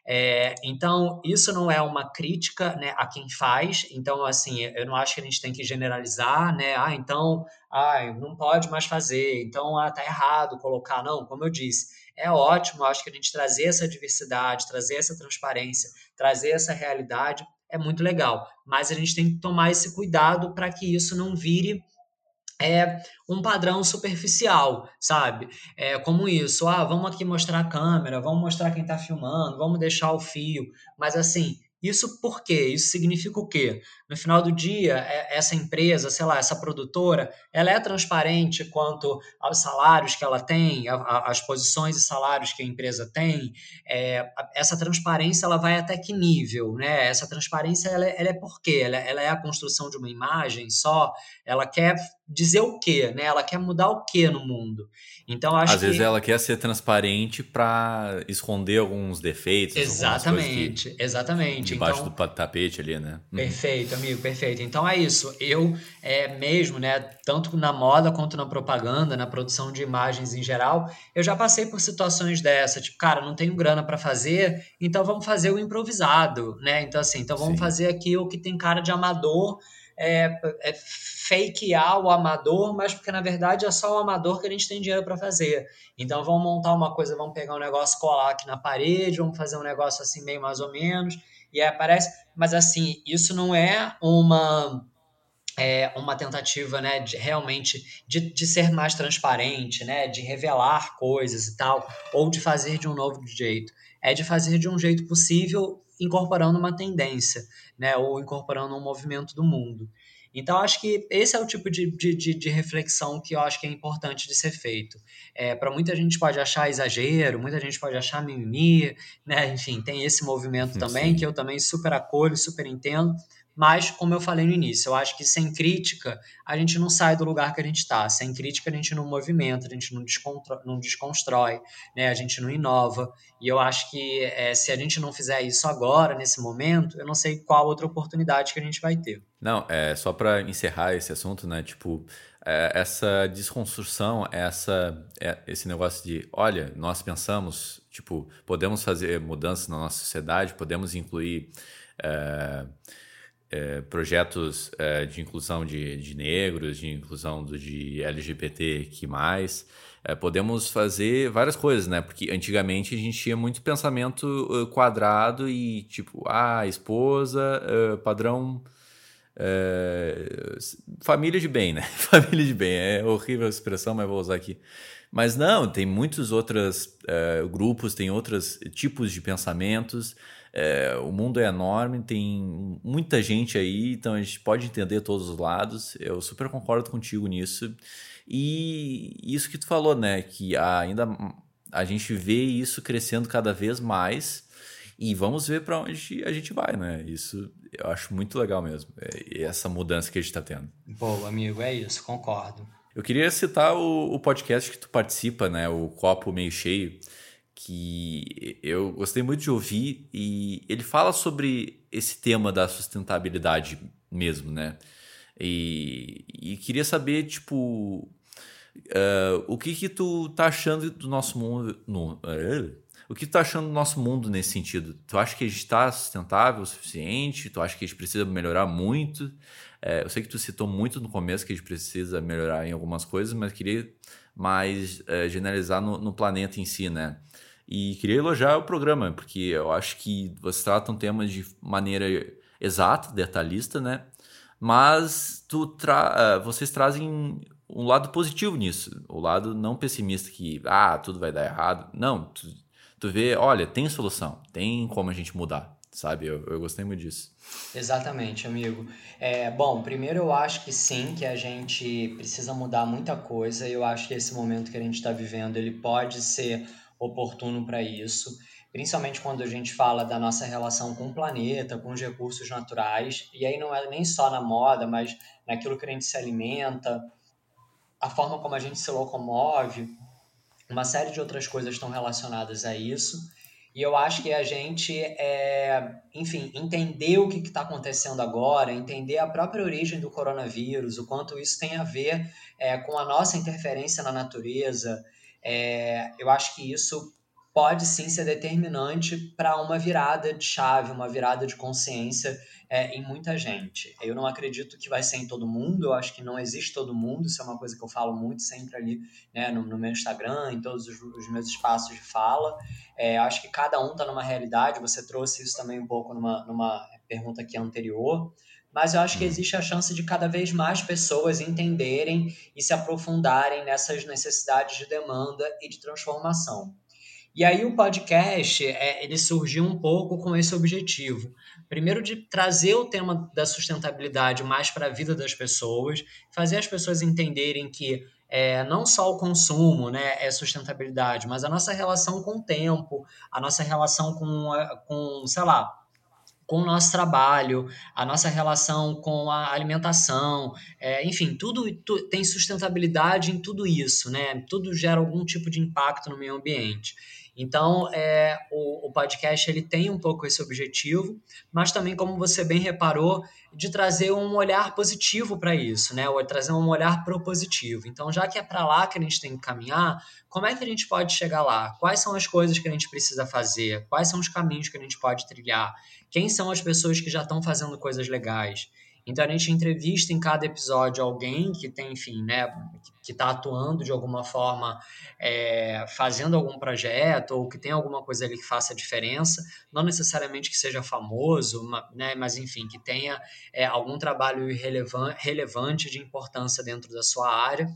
É, então, isso não é uma crítica né, a quem faz. Então, assim, eu não acho que a gente tem que generalizar, né? Ah, então, ah, não pode mais fazer. Então, ah, tá errado colocar. Não, como eu disse, é ótimo. Acho que a gente trazer essa diversidade, trazer essa transparência, trazer essa realidade é muito legal. Mas a gente tem que tomar esse cuidado para que isso não vire é um padrão superficial, sabe? É como isso, ah, vamos aqui mostrar a câmera, vamos mostrar quem está filmando, vamos deixar o fio, mas assim, isso por quê? Isso significa o quê? No final do dia, é, essa empresa, sei lá, essa produtora, ela é transparente quanto aos salários que ela tem, as posições e salários que a empresa tem. É, essa transparência, ela vai até que nível, né? Essa transparência, ela, é, ela é por quê? Ela, ela é a construção de uma imagem só? Ela quer dizer o quê, né? Ela quer mudar o quê no mundo? Então acho Às que... vezes ela quer ser transparente para esconder alguns defeitos. Exatamente, que... exatamente. Debaixo então... do tapete ali, né? Uhum. Perfeito, amigo, perfeito. Então é isso. Eu é mesmo, né? Tanto na moda quanto na propaganda, na produção de imagens em geral, eu já passei por situações dessa, tipo, cara, não tenho grana para fazer, então vamos fazer o improvisado, né? Então assim, então vamos Sim. fazer aqui o que tem cara de amador é, é fakear o amador, mas porque na verdade é só o amador que a gente tem dinheiro para fazer. Então vamos montar uma coisa, vamos pegar um negócio, colar aqui na parede, vamos fazer um negócio assim meio mais ou menos, e aí aparece. Mas assim, isso não é uma é uma tentativa, né, de realmente de, de ser mais transparente, né, de revelar coisas e tal, ou de fazer de um novo jeito. É de fazer de um jeito possível incorporando uma tendência, né, ou incorporando um movimento do mundo. Então, acho que esse é o tipo de, de, de reflexão que eu acho que é importante de ser feito. É, Para muita gente pode achar exagero, muita gente pode achar mimimi, né? enfim, tem esse movimento também, Sim. que eu também super acolho, super entendo, mas, como eu falei no início, eu acho que sem crítica a gente não sai do lugar que a gente está. Sem crítica a gente não movimenta, a gente não, não desconstrói, né? a gente não inova. E eu acho que é, se a gente não fizer isso agora, nesse momento, eu não sei qual outra oportunidade que a gente vai ter. Não, é só para encerrar esse assunto, né? Tipo, é, essa desconstrução, essa, é, esse negócio de, olha, nós pensamos, tipo, podemos fazer mudanças na nossa sociedade, podemos incluir. É, é, projetos é, de inclusão de, de, negros, de inclusão do, de LGBT que mais. É, podemos fazer várias coisas, né? Porque antigamente a gente tinha muito pensamento uh, quadrado e tipo, ah, esposa, uh, padrão. Uh, família de bem, né? família de bem. É horrível a expressão, mas vou usar aqui. Mas não, tem muitos outros grupos, tem outros tipos de pensamentos. É, o mundo é enorme, tem muita gente aí, então a gente pode entender todos os lados. Eu super concordo contigo nisso. E isso que tu falou, né? Que ainda a gente vê isso crescendo cada vez mais e vamos ver para onde a gente vai, né? Isso eu acho muito legal mesmo, é, essa mudança que a gente está tendo. Boa, amigo, é isso, concordo. Eu queria citar o, o podcast que tu participa, né? O Copo Meio Cheio que eu gostei muito de ouvir e ele fala sobre esse tema da sustentabilidade mesmo, né? E, e queria saber, tipo, uh, o que que tu tá achando do nosso mundo... No, uh, o que tu tá achando do nosso mundo nesse sentido? Tu acha que a gente está sustentável o suficiente? Tu acha que a gente precisa melhorar muito? Uh, eu sei que tu citou muito no começo que a gente precisa melhorar em algumas coisas, mas queria mais generalizar no, no planeta em si, né? E queria elogiar o programa, porque eu acho que vocês tratam temas de maneira exata, detalhista, né? mas tu tra uh, vocês trazem um lado positivo nisso, o lado não pessimista que, ah, tudo vai dar errado. Não, tu, tu vê, olha, tem solução, tem como a gente mudar, sabe? Eu, eu gostei muito disso. Exatamente, amigo. É, bom, primeiro eu acho que sim, que a gente precisa mudar muita coisa. Eu acho que esse momento que a gente está vivendo, ele pode ser oportuno para isso, principalmente quando a gente fala da nossa relação com o planeta, com os recursos naturais. E aí não é nem só na moda, mas naquilo que a gente se alimenta, a forma como a gente se locomove, uma série de outras coisas estão relacionadas a isso. E eu acho que a gente, é, enfim, entender o que está acontecendo agora, entender a própria origem do coronavírus, o quanto isso tem a ver é, com a nossa interferência na natureza, é, eu acho que isso pode sim ser determinante para uma virada de chave, uma virada de consciência é, em muita gente. Eu não acredito que vai ser em todo mundo, eu acho que não existe todo mundo, isso é uma coisa que eu falo muito sempre ali né, no, no meu Instagram, em todos os, os meus espaços de fala. É, acho que cada um está numa realidade, você trouxe isso também um pouco numa, numa pergunta aqui anterior mas eu acho que uhum. existe a chance de cada vez mais pessoas entenderem e se aprofundarem nessas necessidades de demanda e de transformação. E aí o podcast, é, ele surgiu um pouco com esse objetivo. Primeiro de trazer o tema da sustentabilidade mais para a vida das pessoas, fazer as pessoas entenderem que é, não só o consumo né, é sustentabilidade, mas a nossa relação com o tempo, a nossa relação com, com sei lá, com o nosso trabalho, a nossa relação com a alimentação, é, enfim, tudo tu, tem sustentabilidade em tudo isso, né? Tudo gera algum tipo de impacto no meio ambiente. Então, é, o, o, podcast ele tem um pouco esse objetivo, mas também, como você bem reparou, de trazer um olhar positivo para isso, né? Ou trazer um olhar propositivo. Então, já que é para lá que a gente tem que caminhar, como é que a gente pode chegar lá? Quais são as coisas que a gente precisa fazer? Quais são os caminhos que a gente pode trilhar? Quem são as pessoas que já estão fazendo coisas legais? Então a gente entrevista em cada episódio alguém que tem, enfim, né, que está atuando de alguma forma, é, fazendo algum projeto ou que tem alguma coisa ali que faça diferença, não necessariamente que seja famoso, né, mas enfim, que tenha é, algum trabalho relevante de importância dentro da sua área.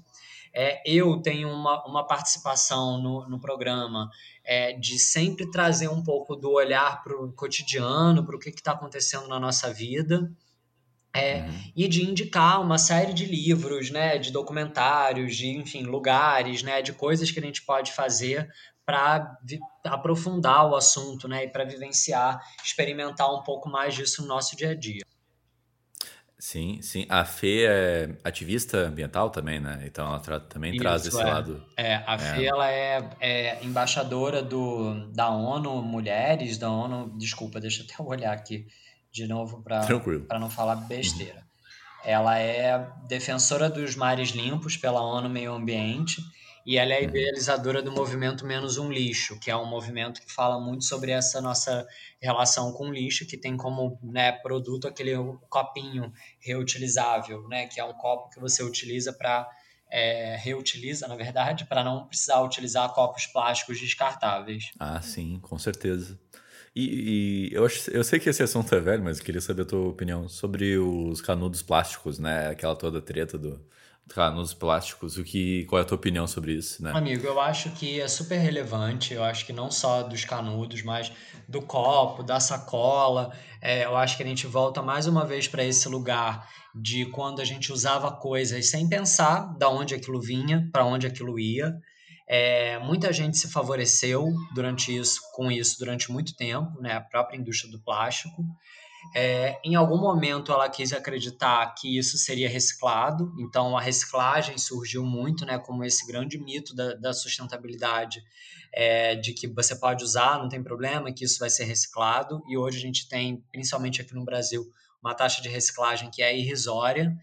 É, eu tenho uma, uma participação no, no programa é, de sempre trazer um pouco do olhar para o cotidiano, para o que está acontecendo na nossa vida. É, uhum. E de indicar uma série de livros, né, de documentários, de, enfim, lugares, né, de coisas que a gente pode fazer para aprofundar o assunto, né, e para vivenciar, experimentar um pouco mais disso no nosso dia a dia. Sim, sim. A Fê é ativista ambiental também, né? Então ela tra também Isso, traz esse é. lado. É, a é. Fê ela é, é, embaixadora do, da ONU Mulheres, da ONU. Desculpa, deixa eu até olhar aqui de novo para não falar besteira. Uhum. Ela é defensora dos mares limpos pela ONU Meio Ambiente e ela é uhum. idealizadora do movimento Menos um Lixo, que é um movimento que fala muito sobre essa nossa relação com o lixo, que tem como né, produto aquele copinho reutilizável, né, que é um copo que você utiliza para é, reutiliza, na verdade, para não precisar utilizar copos plásticos descartáveis. Ah, sim, com certeza. E, e, eu, acho, eu sei que esse assunto é velho, mas eu queria saber a tua opinião sobre os canudos plásticos, né? Aquela toda treta do canudos plásticos. O que, qual é a tua opinião sobre isso, né? Amigo, eu acho que é super relevante. Eu acho que não só dos canudos, mas do copo, da sacola. É, eu acho que a gente volta mais uma vez para esse lugar de quando a gente usava coisas sem pensar da onde aquilo vinha, para onde aquilo ia. É, muita gente se favoreceu durante isso, com isso durante muito tempo, né? a própria indústria do plástico. É, em algum momento ela quis acreditar que isso seria reciclado, então a reciclagem surgiu muito né, como esse grande mito da, da sustentabilidade, é, de que você pode usar, não tem problema, que isso vai ser reciclado, e hoje a gente tem, principalmente aqui no Brasil, uma taxa de reciclagem que é irrisória,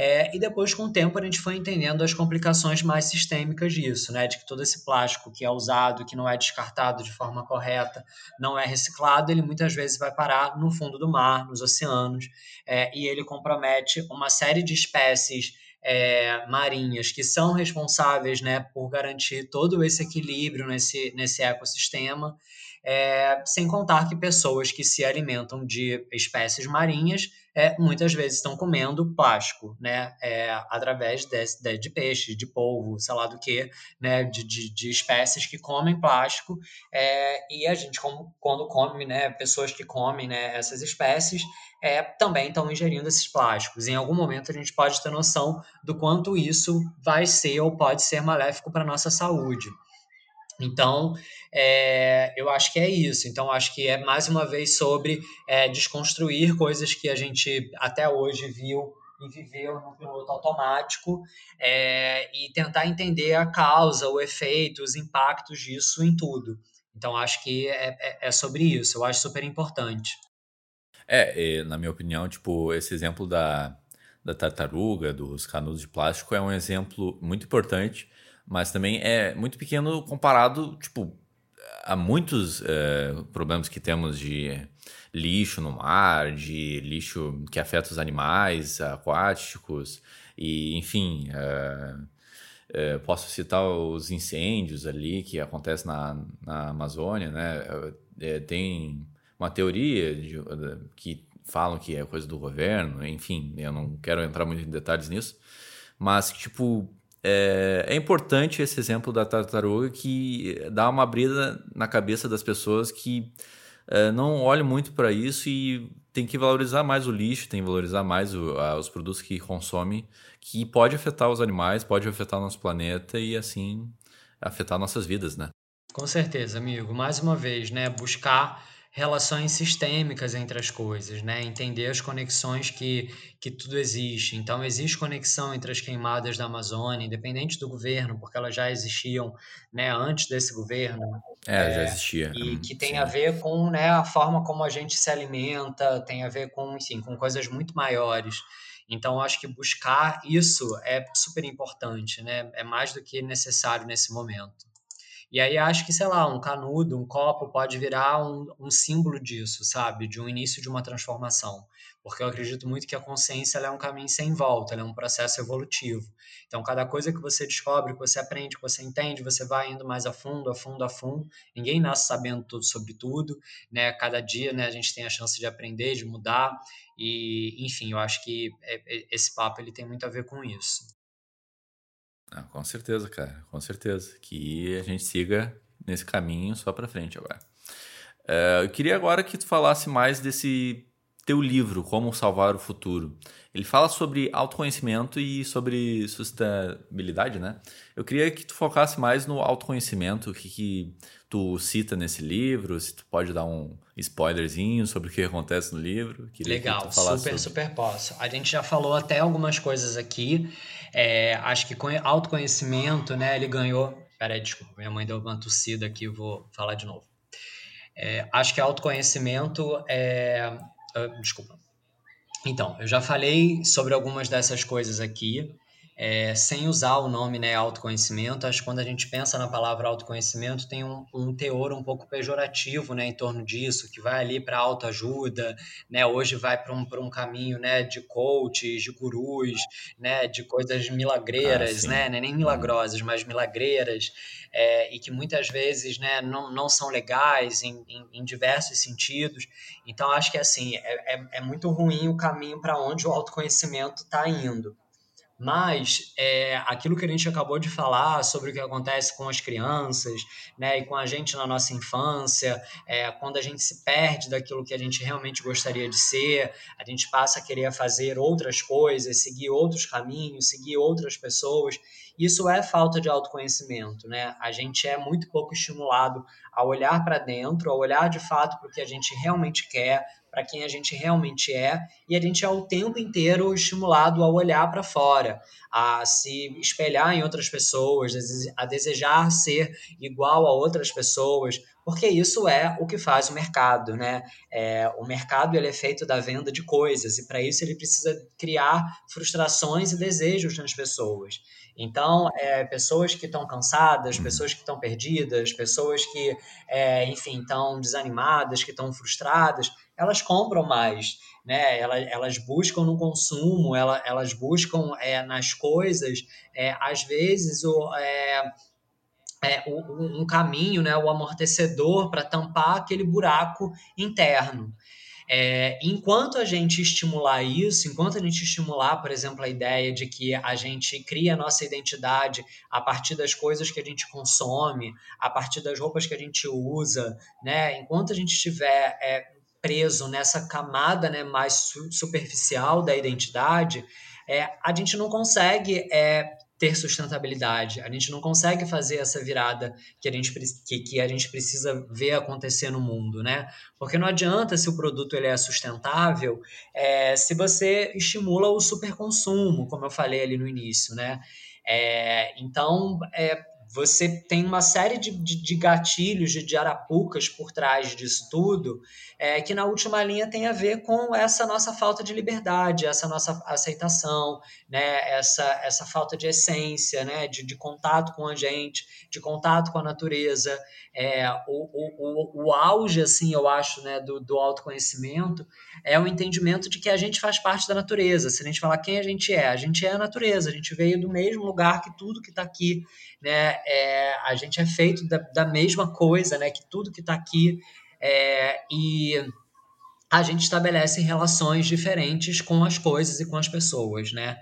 é, e depois, com o tempo, a gente foi entendendo as complicações mais sistêmicas disso, né? De que todo esse plástico que é usado, que não é descartado de forma correta, não é reciclado, ele muitas vezes vai parar no fundo do mar, nos oceanos, é, e ele compromete uma série de espécies é, marinhas que são responsáveis né, por garantir todo esse equilíbrio nesse, nesse ecossistema. É, sem contar que pessoas que se alimentam de espécies marinhas é, muitas vezes estão comendo plástico, né? É, através de, de, de, peixe, de polvo, sei lá do que, né? De, de, de, espécies que comem plástico. É, e a gente, como, quando come, né? Pessoas que comem né, essas espécies é, também estão ingerindo esses plásticos. Em algum momento a gente pode ter noção do quanto isso vai ser ou pode ser maléfico para a nossa saúde. Então, é, eu acho que é isso. Então, acho que é mais uma vez sobre é, desconstruir coisas que a gente até hoje viu e viveu no piloto automático é, e tentar entender a causa, o efeito, os impactos disso em tudo. Então, acho que é, é, é sobre isso. Eu acho super importante. É, na minha opinião, tipo, esse exemplo da, da tartaruga, dos canudos de plástico, é um exemplo muito importante mas também é muito pequeno comparado, tipo, a muitos é, problemas que temos de lixo no mar, de lixo que afeta os animais aquáticos, e enfim, é, é, posso citar os incêndios ali que acontecem na, na Amazônia, né? Tem uma teoria de, que falam que é coisa do governo, enfim, eu não quero entrar muito em detalhes nisso, mas tipo é, é, importante esse exemplo da tartaruga que dá uma abrida na cabeça das pessoas que é, não olham muito para isso e tem que valorizar mais o lixo, tem que valorizar mais o, a, os produtos que consome, que pode afetar os animais, pode afetar o nosso planeta e assim afetar nossas vidas, né? Com certeza, amigo. Mais uma vez, né? Buscar relações sistêmicas entre as coisas, né? Entender as conexões que, que tudo existe. Então, existe conexão entre as queimadas da Amazônia, independente do governo, porque elas já existiam né, antes desse governo. É, é já existia. E hum, que tem sim. a ver com né, a forma como a gente se alimenta, tem a ver com, enfim, com coisas muito maiores. Então, acho que buscar isso é super importante, né? É mais do que necessário nesse momento. E aí acho que, sei lá, um canudo, um copo pode virar um, um símbolo disso, sabe? De um início de uma transformação. Porque eu acredito muito que a consciência é um caminho sem volta, é um processo evolutivo. Então, cada coisa que você descobre, que você aprende, que você entende, você vai indo mais a fundo, a fundo, a fundo. Ninguém nasce sabendo tudo sobre tudo, né? Cada dia, né, a gente tem a chance de aprender, de mudar. E, enfim, eu acho que é, é, esse papo ele tem muito a ver com isso. Ah, com certeza, cara, com certeza. Que a gente siga nesse caminho só para frente agora. Uh, eu queria agora que tu falasse mais desse teu livro, Como Salvar o Futuro. Ele fala sobre autoconhecimento e sobre sustentabilidade, né? Eu queria que tu focasse mais no autoconhecimento, o que, que tu cita nesse livro, se tu pode dar um spoilerzinho sobre o que acontece no livro. Queria Legal, super, sobre. super posso. A gente já falou até algumas coisas aqui. É, acho que autoconhecimento, né? Ele ganhou. Peraí, desculpa, minha mãe deu uma tossida aqui, vou falar de novo. É, acho que autoconhecimento é. Uh, desculpa. Então, eu já falei sobre algumas dessas coisas aqui é, sem usar o nome né, autoconhecimento. Acho que quando a gente pensa na palavra autoconhecimento, tem um, um teor um pouco pejorativo né, em torno disso, que vai ali para autoajuda, né, hoje vai para um, um caminho né, de coaches, de gurus, né, de coisas milagreiras, ah, né, nem milagrosas, mas milagreiras, é, e que muitas vezes né, não, não são legais em, em, em diversos sentidos. Então, acho que assim, é, é, é muito ruim o caminho para onde o autoconhecimento está indo. Mas é, aquilo que a gente acabou de falar sobre o que acontece com as crianças, né, e com a gente na nossa infância, é, quando a gente se perde daquilo que a gente realmente gostaria de ser, a gente passa a querer fazer outras coisas, seguir outros caminhos, seguir outras pessoas. Isso é falta de autoconhecimento, né? A gente é muito pouco estimulado a olhar para dentro, a olhar de fato para o que a gente realmente quer, para quem a gente realmente é, e a gente é o tempo inteiro estimulado a olhar para fora, a se espelhar em outras pessoas, a desejar ser igual a outras pessoas, porque isso é o que faz o mercado, né? É, o mercado ele é feito da venda de coisas e para isso ele precisa criar frustrações e desejos nas pessoas. Então, é, pessoas que estão cansadas, pessoas que estão perdidas, pessoas que, é, enfim, estão desanimadas, que estão frustradas, elas compram mais, né? Elas, elas buscam no consumo, elas, elas buscam é, nas coisas, é, às vezes o, é, é, um caminho, né? O amortecedor para tampar aquele buraco interno. É, enquanto a gente estimular isso, enquanto a gente estimular, por exemplo, a ideia de que a gente cria a nossa identidade a partir das coisas que a gente consome, a partir das roupas que a gente usa, né? Enquanto a gente estiver é, preso nessa camada né, mais superficial da identidade, é, a gente não consegue é, ter sustentabilidade. A gente não consegue fazer essa virada que a gente, que, que a gente precisa ver acontecer no mundo, né? Porque não adianta se o produto ele é sustentável é, se você estimula o superconsumo, como eu falei ali no início, né? É, então, é, você tem uma série de, de, de gatilhos, de, de, arapucas por trás disso tudo, é, que na última linha tem a ver com essa nossa falta de liberdade, essa nossa aceitação, né, essa, essa falta de essência, né, de, de contato com a gente, de contato com a natureza. É, o, o, o, o auge, assim, eu acho, né, do, do autoconhecimento é o entendimento de que a gente faz parte da natureza. Se a gente falar quem a gente é, a gente é a natureza, a gente veio do mesmo lugar que tudo que está aqui né? É, a gente é feito da, da, mesma coisa, né? Que tudo que está aqui é, e a gente estabelece relações diferentes com as coisas e com as pessoas, né?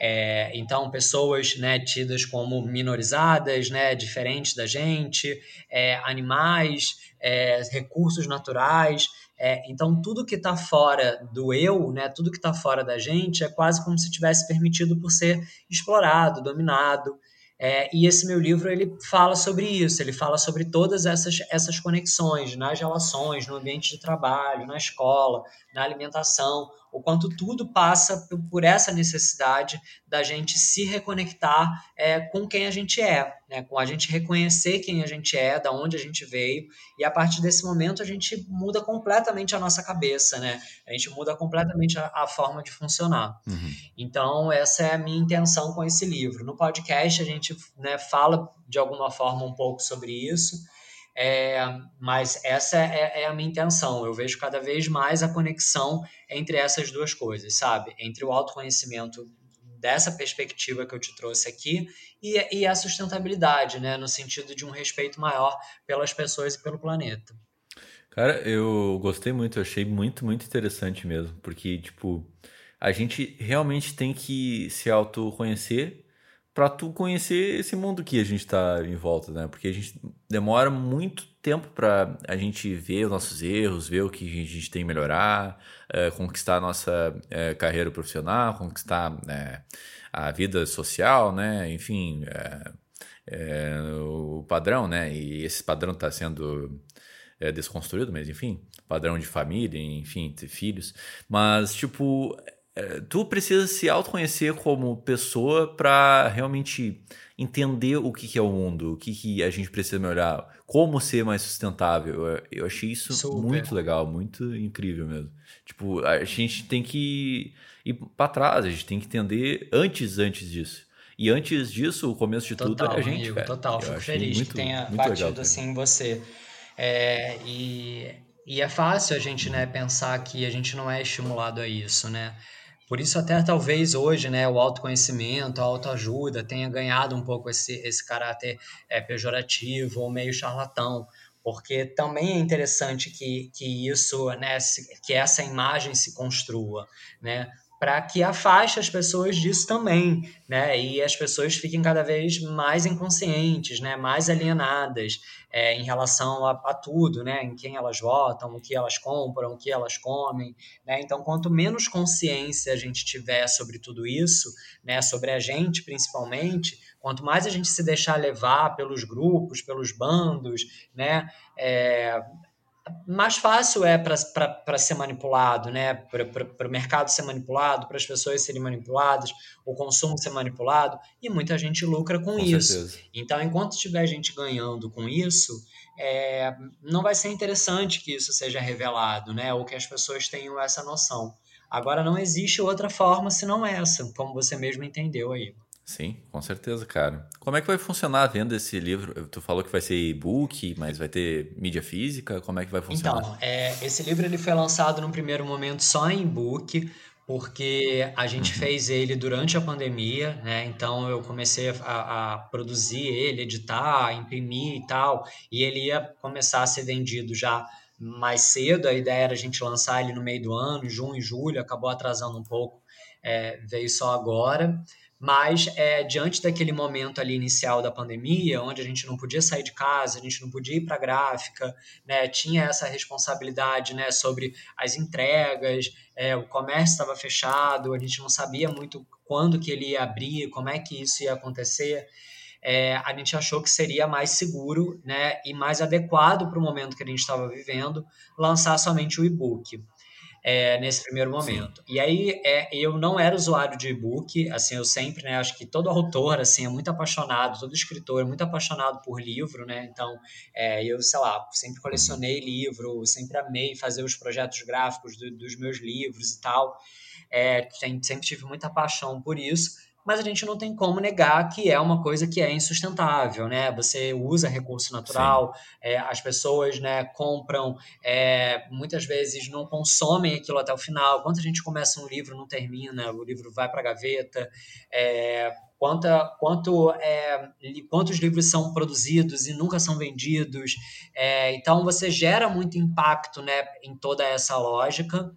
É, então, pessoas né, tidas como minorizadas, né, diferentes da gente, é, animais, é, recursos naturais. É, então, tudo que está fora do eu, né, tudo que está fora da gente, é quase como se tivesse permitido por ser explorado, dominado. É, e esse meu livro ele fala sobre isso, ele fala sobre todas essas, essas conexões nas relações, no ambiente de trabalho, na escola, na alimentação, o quanto tudo passa por essa necessidade da gente se reconectar é, com quem a gente é, né? com a gente reconhecer quem a gente é, da onde a gente veio, e a partir desse momento a gente muda completamente a nossa cabeça, né? A gente muda completamente a, a forma de funcionar. Uhum. Então, essa é a minha intenção com esse livro. No podcast, a gente né, fala de alguma forma um pouco sobre isso. É, mas essa é, é, a minha intenção. Eu vejo cada vez mais a conexão entre essas duas coisas, sabe? Entre o autoconhecimento dessa perspectiva que eu te trouxe aqui e, e a sustentabilidade, né? No sentido de um respeito maior pelas pessoas e pelo planeta. Cara, eu gostei muito, eu achei muito, muito interessante mesmo, porque, tipo, a gente realmente tem que se autoconhecer para tu conhecer esse mundo que a gente está em volta, né? Porque a gente demora muito tempo para a gente ver os nossos erros, ver o que a gente tem que melhorar, é, conquistar a nossa é, carreira profissional, conquistar é, a vida social, né? Enfim, o padrão, né? E esse padrão está sendo desconstruído, mas enfim, padrão de família, enfim, ter filhos. Mas, tipo, tu precisa se autoconhecer como pessoa para realmente entender o que, que, é o mundo, o que, que a gente precisa melhorar, como ser mais sustentável. Eu, achei isso Super. muito legal, muito incrível mesmo. Tipo, a gente tem que ir para trás, a gente tem que entender antes, antes disso. E antes disso, o começo de total, tudo é a gente, amigo, cara. Total, fico feliz muito, que tenha batido legal, assim em você. É, e, e é fácil a gente né, pensar que a gente não é estimulado a isso, né? Por isso até talvez hoje, né, o autoconhecimento, a autoajuda tenha ganhado um pouco esse, esse caráter é, pejorativo ou meio charlatão, porque também é interessante que, que isso, né, que essa imagem se construa, né? Para que afaste as pessoas disso também, né? E as pessoas fiquem cada vez mais inconscientes, né? Mais alienadas é, em relação a, a, tudo, né? Em quem elas votam, o que elas compram, o que elas comem, né? Então, quanto menos consciência a gente tiver sobre tudo isso, né? Sobre a gente, principalmente, quanto mais a gente se deixar levar pelos grupos, pelos bandos, né? É, mais fácil é para ser manipulado, né? para o mercado ser manipulado, para as pessoas serem manipuladas, o consumo ser manipulado, e muita gente lucra com, com isso. Certeza. Então, enquanto tiver gente ganhando com isso, é, não vai ser interessante que isso seja revelado, né? ou que as pessoas tenham essa noção. Agora, não existe outra forma senão essa, como você mesmo entendeu aí. Sim, com certeza, cara. Como é que vai funcionar a venda desse livro? Tu falou que vai ser e-book, mas vai ter mídia física? Como é que vai funcionar? Então, é, esse livro ele foi lançado no primeiro momento só em e-book, porque a gente uhum. fez ele durante a pandemia, né? Então eu comecei a, a, produzir ele, editar, imprimir e tal, e ele ia começar a ser vendido já mais cedo, a ideia era a gente lançar ele no meio do ano, junho e julho, acabou atrasando um pouco, é, veio só agora. Mas, é, diante daquele momento ali inicial da pandemia, onde a gente não podia sair de casa, a gente não podia ir para a gráfica, né, tinha essa responsabilidade né, sobre as entregas, é, o comércio estava fechado, a gente não sabia muito quando que ele ia abrir, como é que isso ia acontecer. É, a gente achou que seria mais seguro né, e mais adequado para o momento que a gente estava vivendo lançar somente o e-book é, nesse primeiro momento. Sim. E aí é, eu não era usuário de e-book, assim, eu sempre, né, acho que todo autor, assim, é muito apaixonado, todo escritor é muito apaixonado por livro, né, então é, eu, sei lá, sempre colecionei livro, sempre amei fazer os projetos gráficos do, dos meus livros e tal, é, sempre tive muita paixão por isso, mas a gente não tem como negar que é uma coisa que é insustentável, né? Você usa recurso natural, é, as pessoas né, compram, é, muitas vezes não consomem aquilo até o final. Quando a gente começa um livro, não termina, o livro vai para a gaveta. É, quanta, quanto, é, quantos livros são produzidos e nunca são vendidos. É, então, você gera muito impacto né, em toda essa lógica.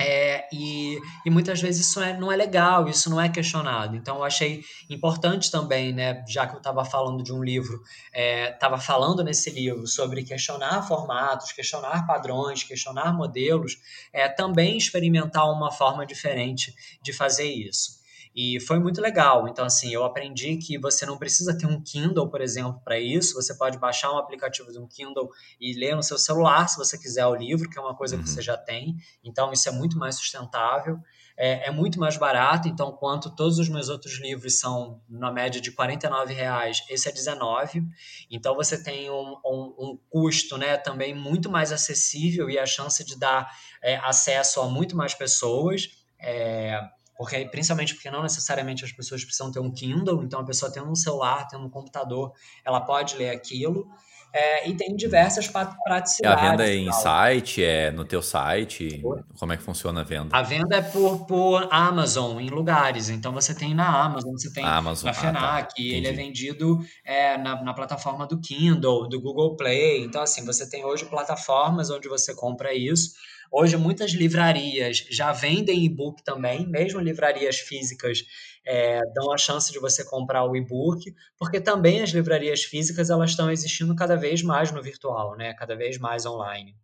É, e, e, muitas vezes isso é, não é legal, isso não é questionado. Então, eu achei importante também, né, já que eu estava falando de um livro, estava é, falando nesse livro sobre questionar formatos, questionar padrões, questionar modelos, é, também experimentar uma forma diferente de fazer isso. E foi muito legal. Então, assim, eu aprendi que você não precisa ter um Kindle, por exemplo, para isso. Você pode baixar um aplicativo de um Kindle e ler no seu celular, se você quiser, o livro, que é uma coisa uhum. que você já tem. Então, isso é muito mais sustentável. É, é, muito mais barato, então, quanto todos os meus outros livros são na média de R$ reais, esse é 19. Então, você tem um, um, um, custo né, também muito mais acessível e a chance de dar é, acesso a muito mais pessoas. É, porque principalmente porque não necessariamente as pessoas precisam ter um Kindle, então a pessoa tendo um celular, tendo um computador, ela pode ler aquilo. É, e tem diversas praticidades. A venda é em site, é no teu site? Como é que funciona a venda? A venda é por, por Amazon, em lugares. Então você tem na Amazon, você tem Amazon, na FENAC, ah, tá. ele é vendido é, na, na plataforma do Kindle, do Google Play. Então, assim, você tem hoje plataformas onde você compra isso. Hoje, muitas livrarias já vendem e-book também, mesmo livrarias físicas é, dão a chance de você comprar o e-book, porque também as livrarias físicas elas estão existindo cada vez mais no virtual, né? cada vez mais online.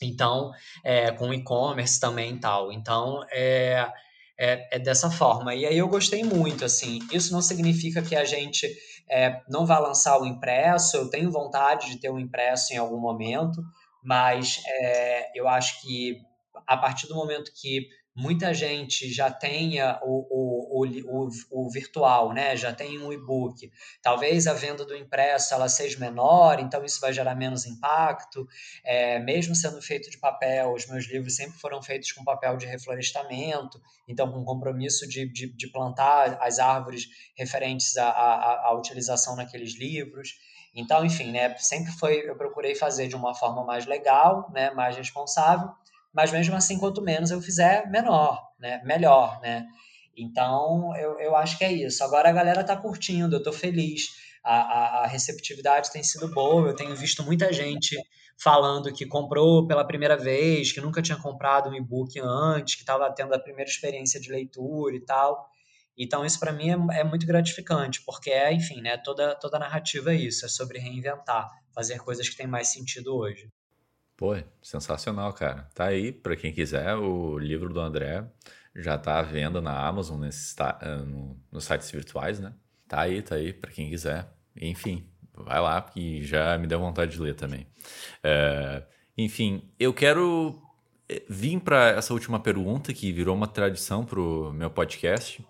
Então, é, com e-commerce também e tal. Então, é, é, é, dessa forma. E aí eu gostei muito, assim. Isso não significa que a gente é, não vá lançar o impresso. Eu tenho vontade de ter um impresso em algum momento, mas é, eu acho que a partir do momento que muita gente já tenha o, o, o, o, virtual, né? já tem um e-book, talvez a venda do impresso ela seja menor, então isso vai gerar menos impacto, é, mesmo sendo feito de papel, os meus livros sempre foram feitos com papel de reflorestamento, então com compromisso de, de, de plantar as árvores referentes à, à, à utilização naqueles livros, então, enfim, né, sempre foi, eu procurei fazer de uma forma mais legal, né, mais responsável, mas mesmo assim, quanto menos eu fizer, menor, né, melhor, né. Então, eu, eu acho que é isso. Agora a galera tá curtindo, eu tô feliz. A, a, a receptividade tem sido boa, eu tenho visto muita gente falando que comprou pela primeira vez, que nunca tinha comprado um e-book antes, que estava tendo a primeira experiência de leitura e tal. Então, isso para mim é, é, muito gratificante, porque é, enfim, né, toda, toda narrativa é isso, é sobre reinventar, fazer coisas que têm mais sentido hoje. Pô, sensacional, cara. Tá aí, para quem quiser, o livro do André já tá à venda na Amazon, nesses, eh, no, nos sites virtuais, né? Tá aí, tá aí, para quem quiser. Enfim, vai lá, que já me deu vontade de ler também. É, enfim, eu quero eh, vir para essa última pergunta, que virou uma tradição pro meu podcast,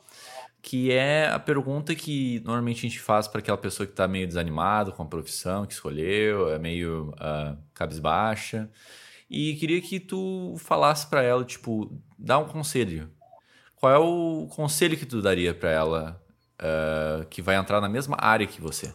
que é a pergunta que normalmente a gente faz para aquela pessoa que está meio desanimado com a profissão que escolheu, é meio uh, cabisbaixa. E queria que tu falasse para ela, tipo, dá um conselho. Qual é o conselho que tu daria para ela uh, que vai entrar na mesma área que você?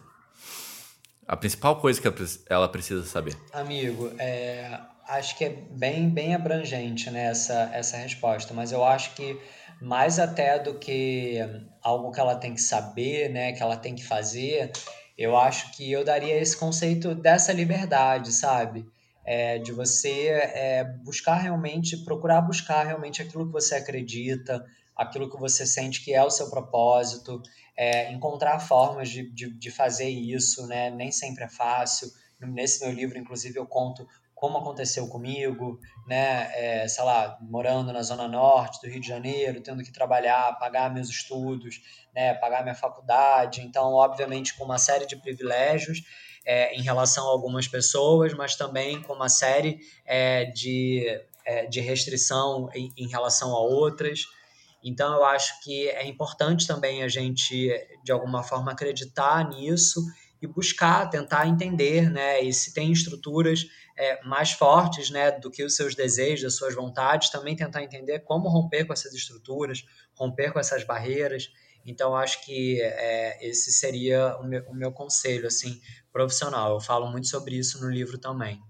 A principal coisa que ela precisa saber. Amigo, é, acho que é bem, bem abrangente né, essa, essa resposta, mas eu acho que mais até do que algo que ela tem que saber, né, que ela tem que fazer, eu acho que eu daria esse conceito dessa liberdade, sabe? é, de você é, buscar realmente, procurar buscar realmente aquilo que você acredita, aquilo que você sente que é o seu propósito, é, encontrar formas de, de, de, fazer isso, né? Nem sempre é fácil. Nesse meu livro, inclusive, eu conto como aconteceu comigo, né? É, sei lá, morando na zona norte do Rio de Janeiro, tendo que trabalhar, pagar meus estudos, né? Pagar minha faculdade. Então, obviamente, com uma série de privilégios é, em relação a algumas pessoas, mas também com uma série é, de, é, de restrição em, em relação a outras. Então, eu acho que é importante também a gente, de alguma forma, acreditar nisso e buscar, tentar entender, né? E se tem estruturas é, mais fortes, né, do que os seus desejos, as suas vontades, também tentar entender como romper com essas estruturas, romper com essas barreiras. Então, acho que é, esse seria o meu, o meu conselho, assim, profissional. Eu falo muito sobre isso no livro também.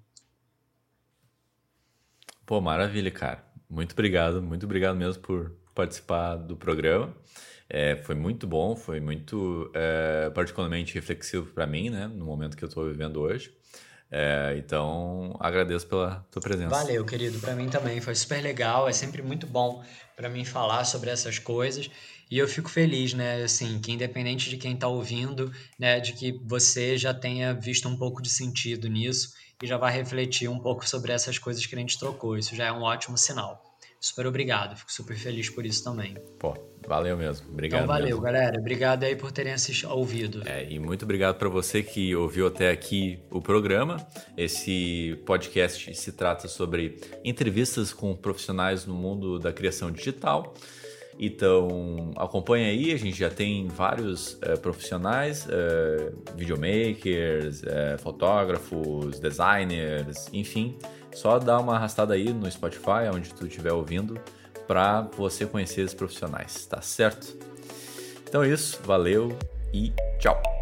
Pô, maravilha, cara. Muito obrigado, muito obrigado mesmo por participar do programa. É, foi muito bom, foi muito é, particularmente reflexivo para mim, né, no momento que eu estou vivendo hoje. É, então, agradeço pela tua presença. Valeu, querido. Para mim também foi super legal. É sempre muito bom para mim falar sobre essas coisas. E eu fico feliz, né, assim, que independente de quem está ouvindo, né, de que você já tenha visto um pouco de sentido nisso e já vai refletir um pouco sobre essas coisas que a gente trocou. Isso já é um ótimo sinal. Super obrigado, fico super feliz por isso também. Pô, valeu mesmo. Obrigado. Então valeu, mesmo. galera. Obrigado aí por terem assistido, ouvido. É, e muito obrigado para você que ouviu até aqui o programa. Esse podcast se trata sobre entrevistas com profissionais no mundo da criação digital. Então, acompanha aí, a gente já tem vários é, profissionais, é, videomakers, é, fotógrafos, designers, enfim. Só dá uma arrastada aí no Spotify, onde tu estiver ouvindo, para você conhecer os profissionais, tá certo? Então é isso, valeu e tchau!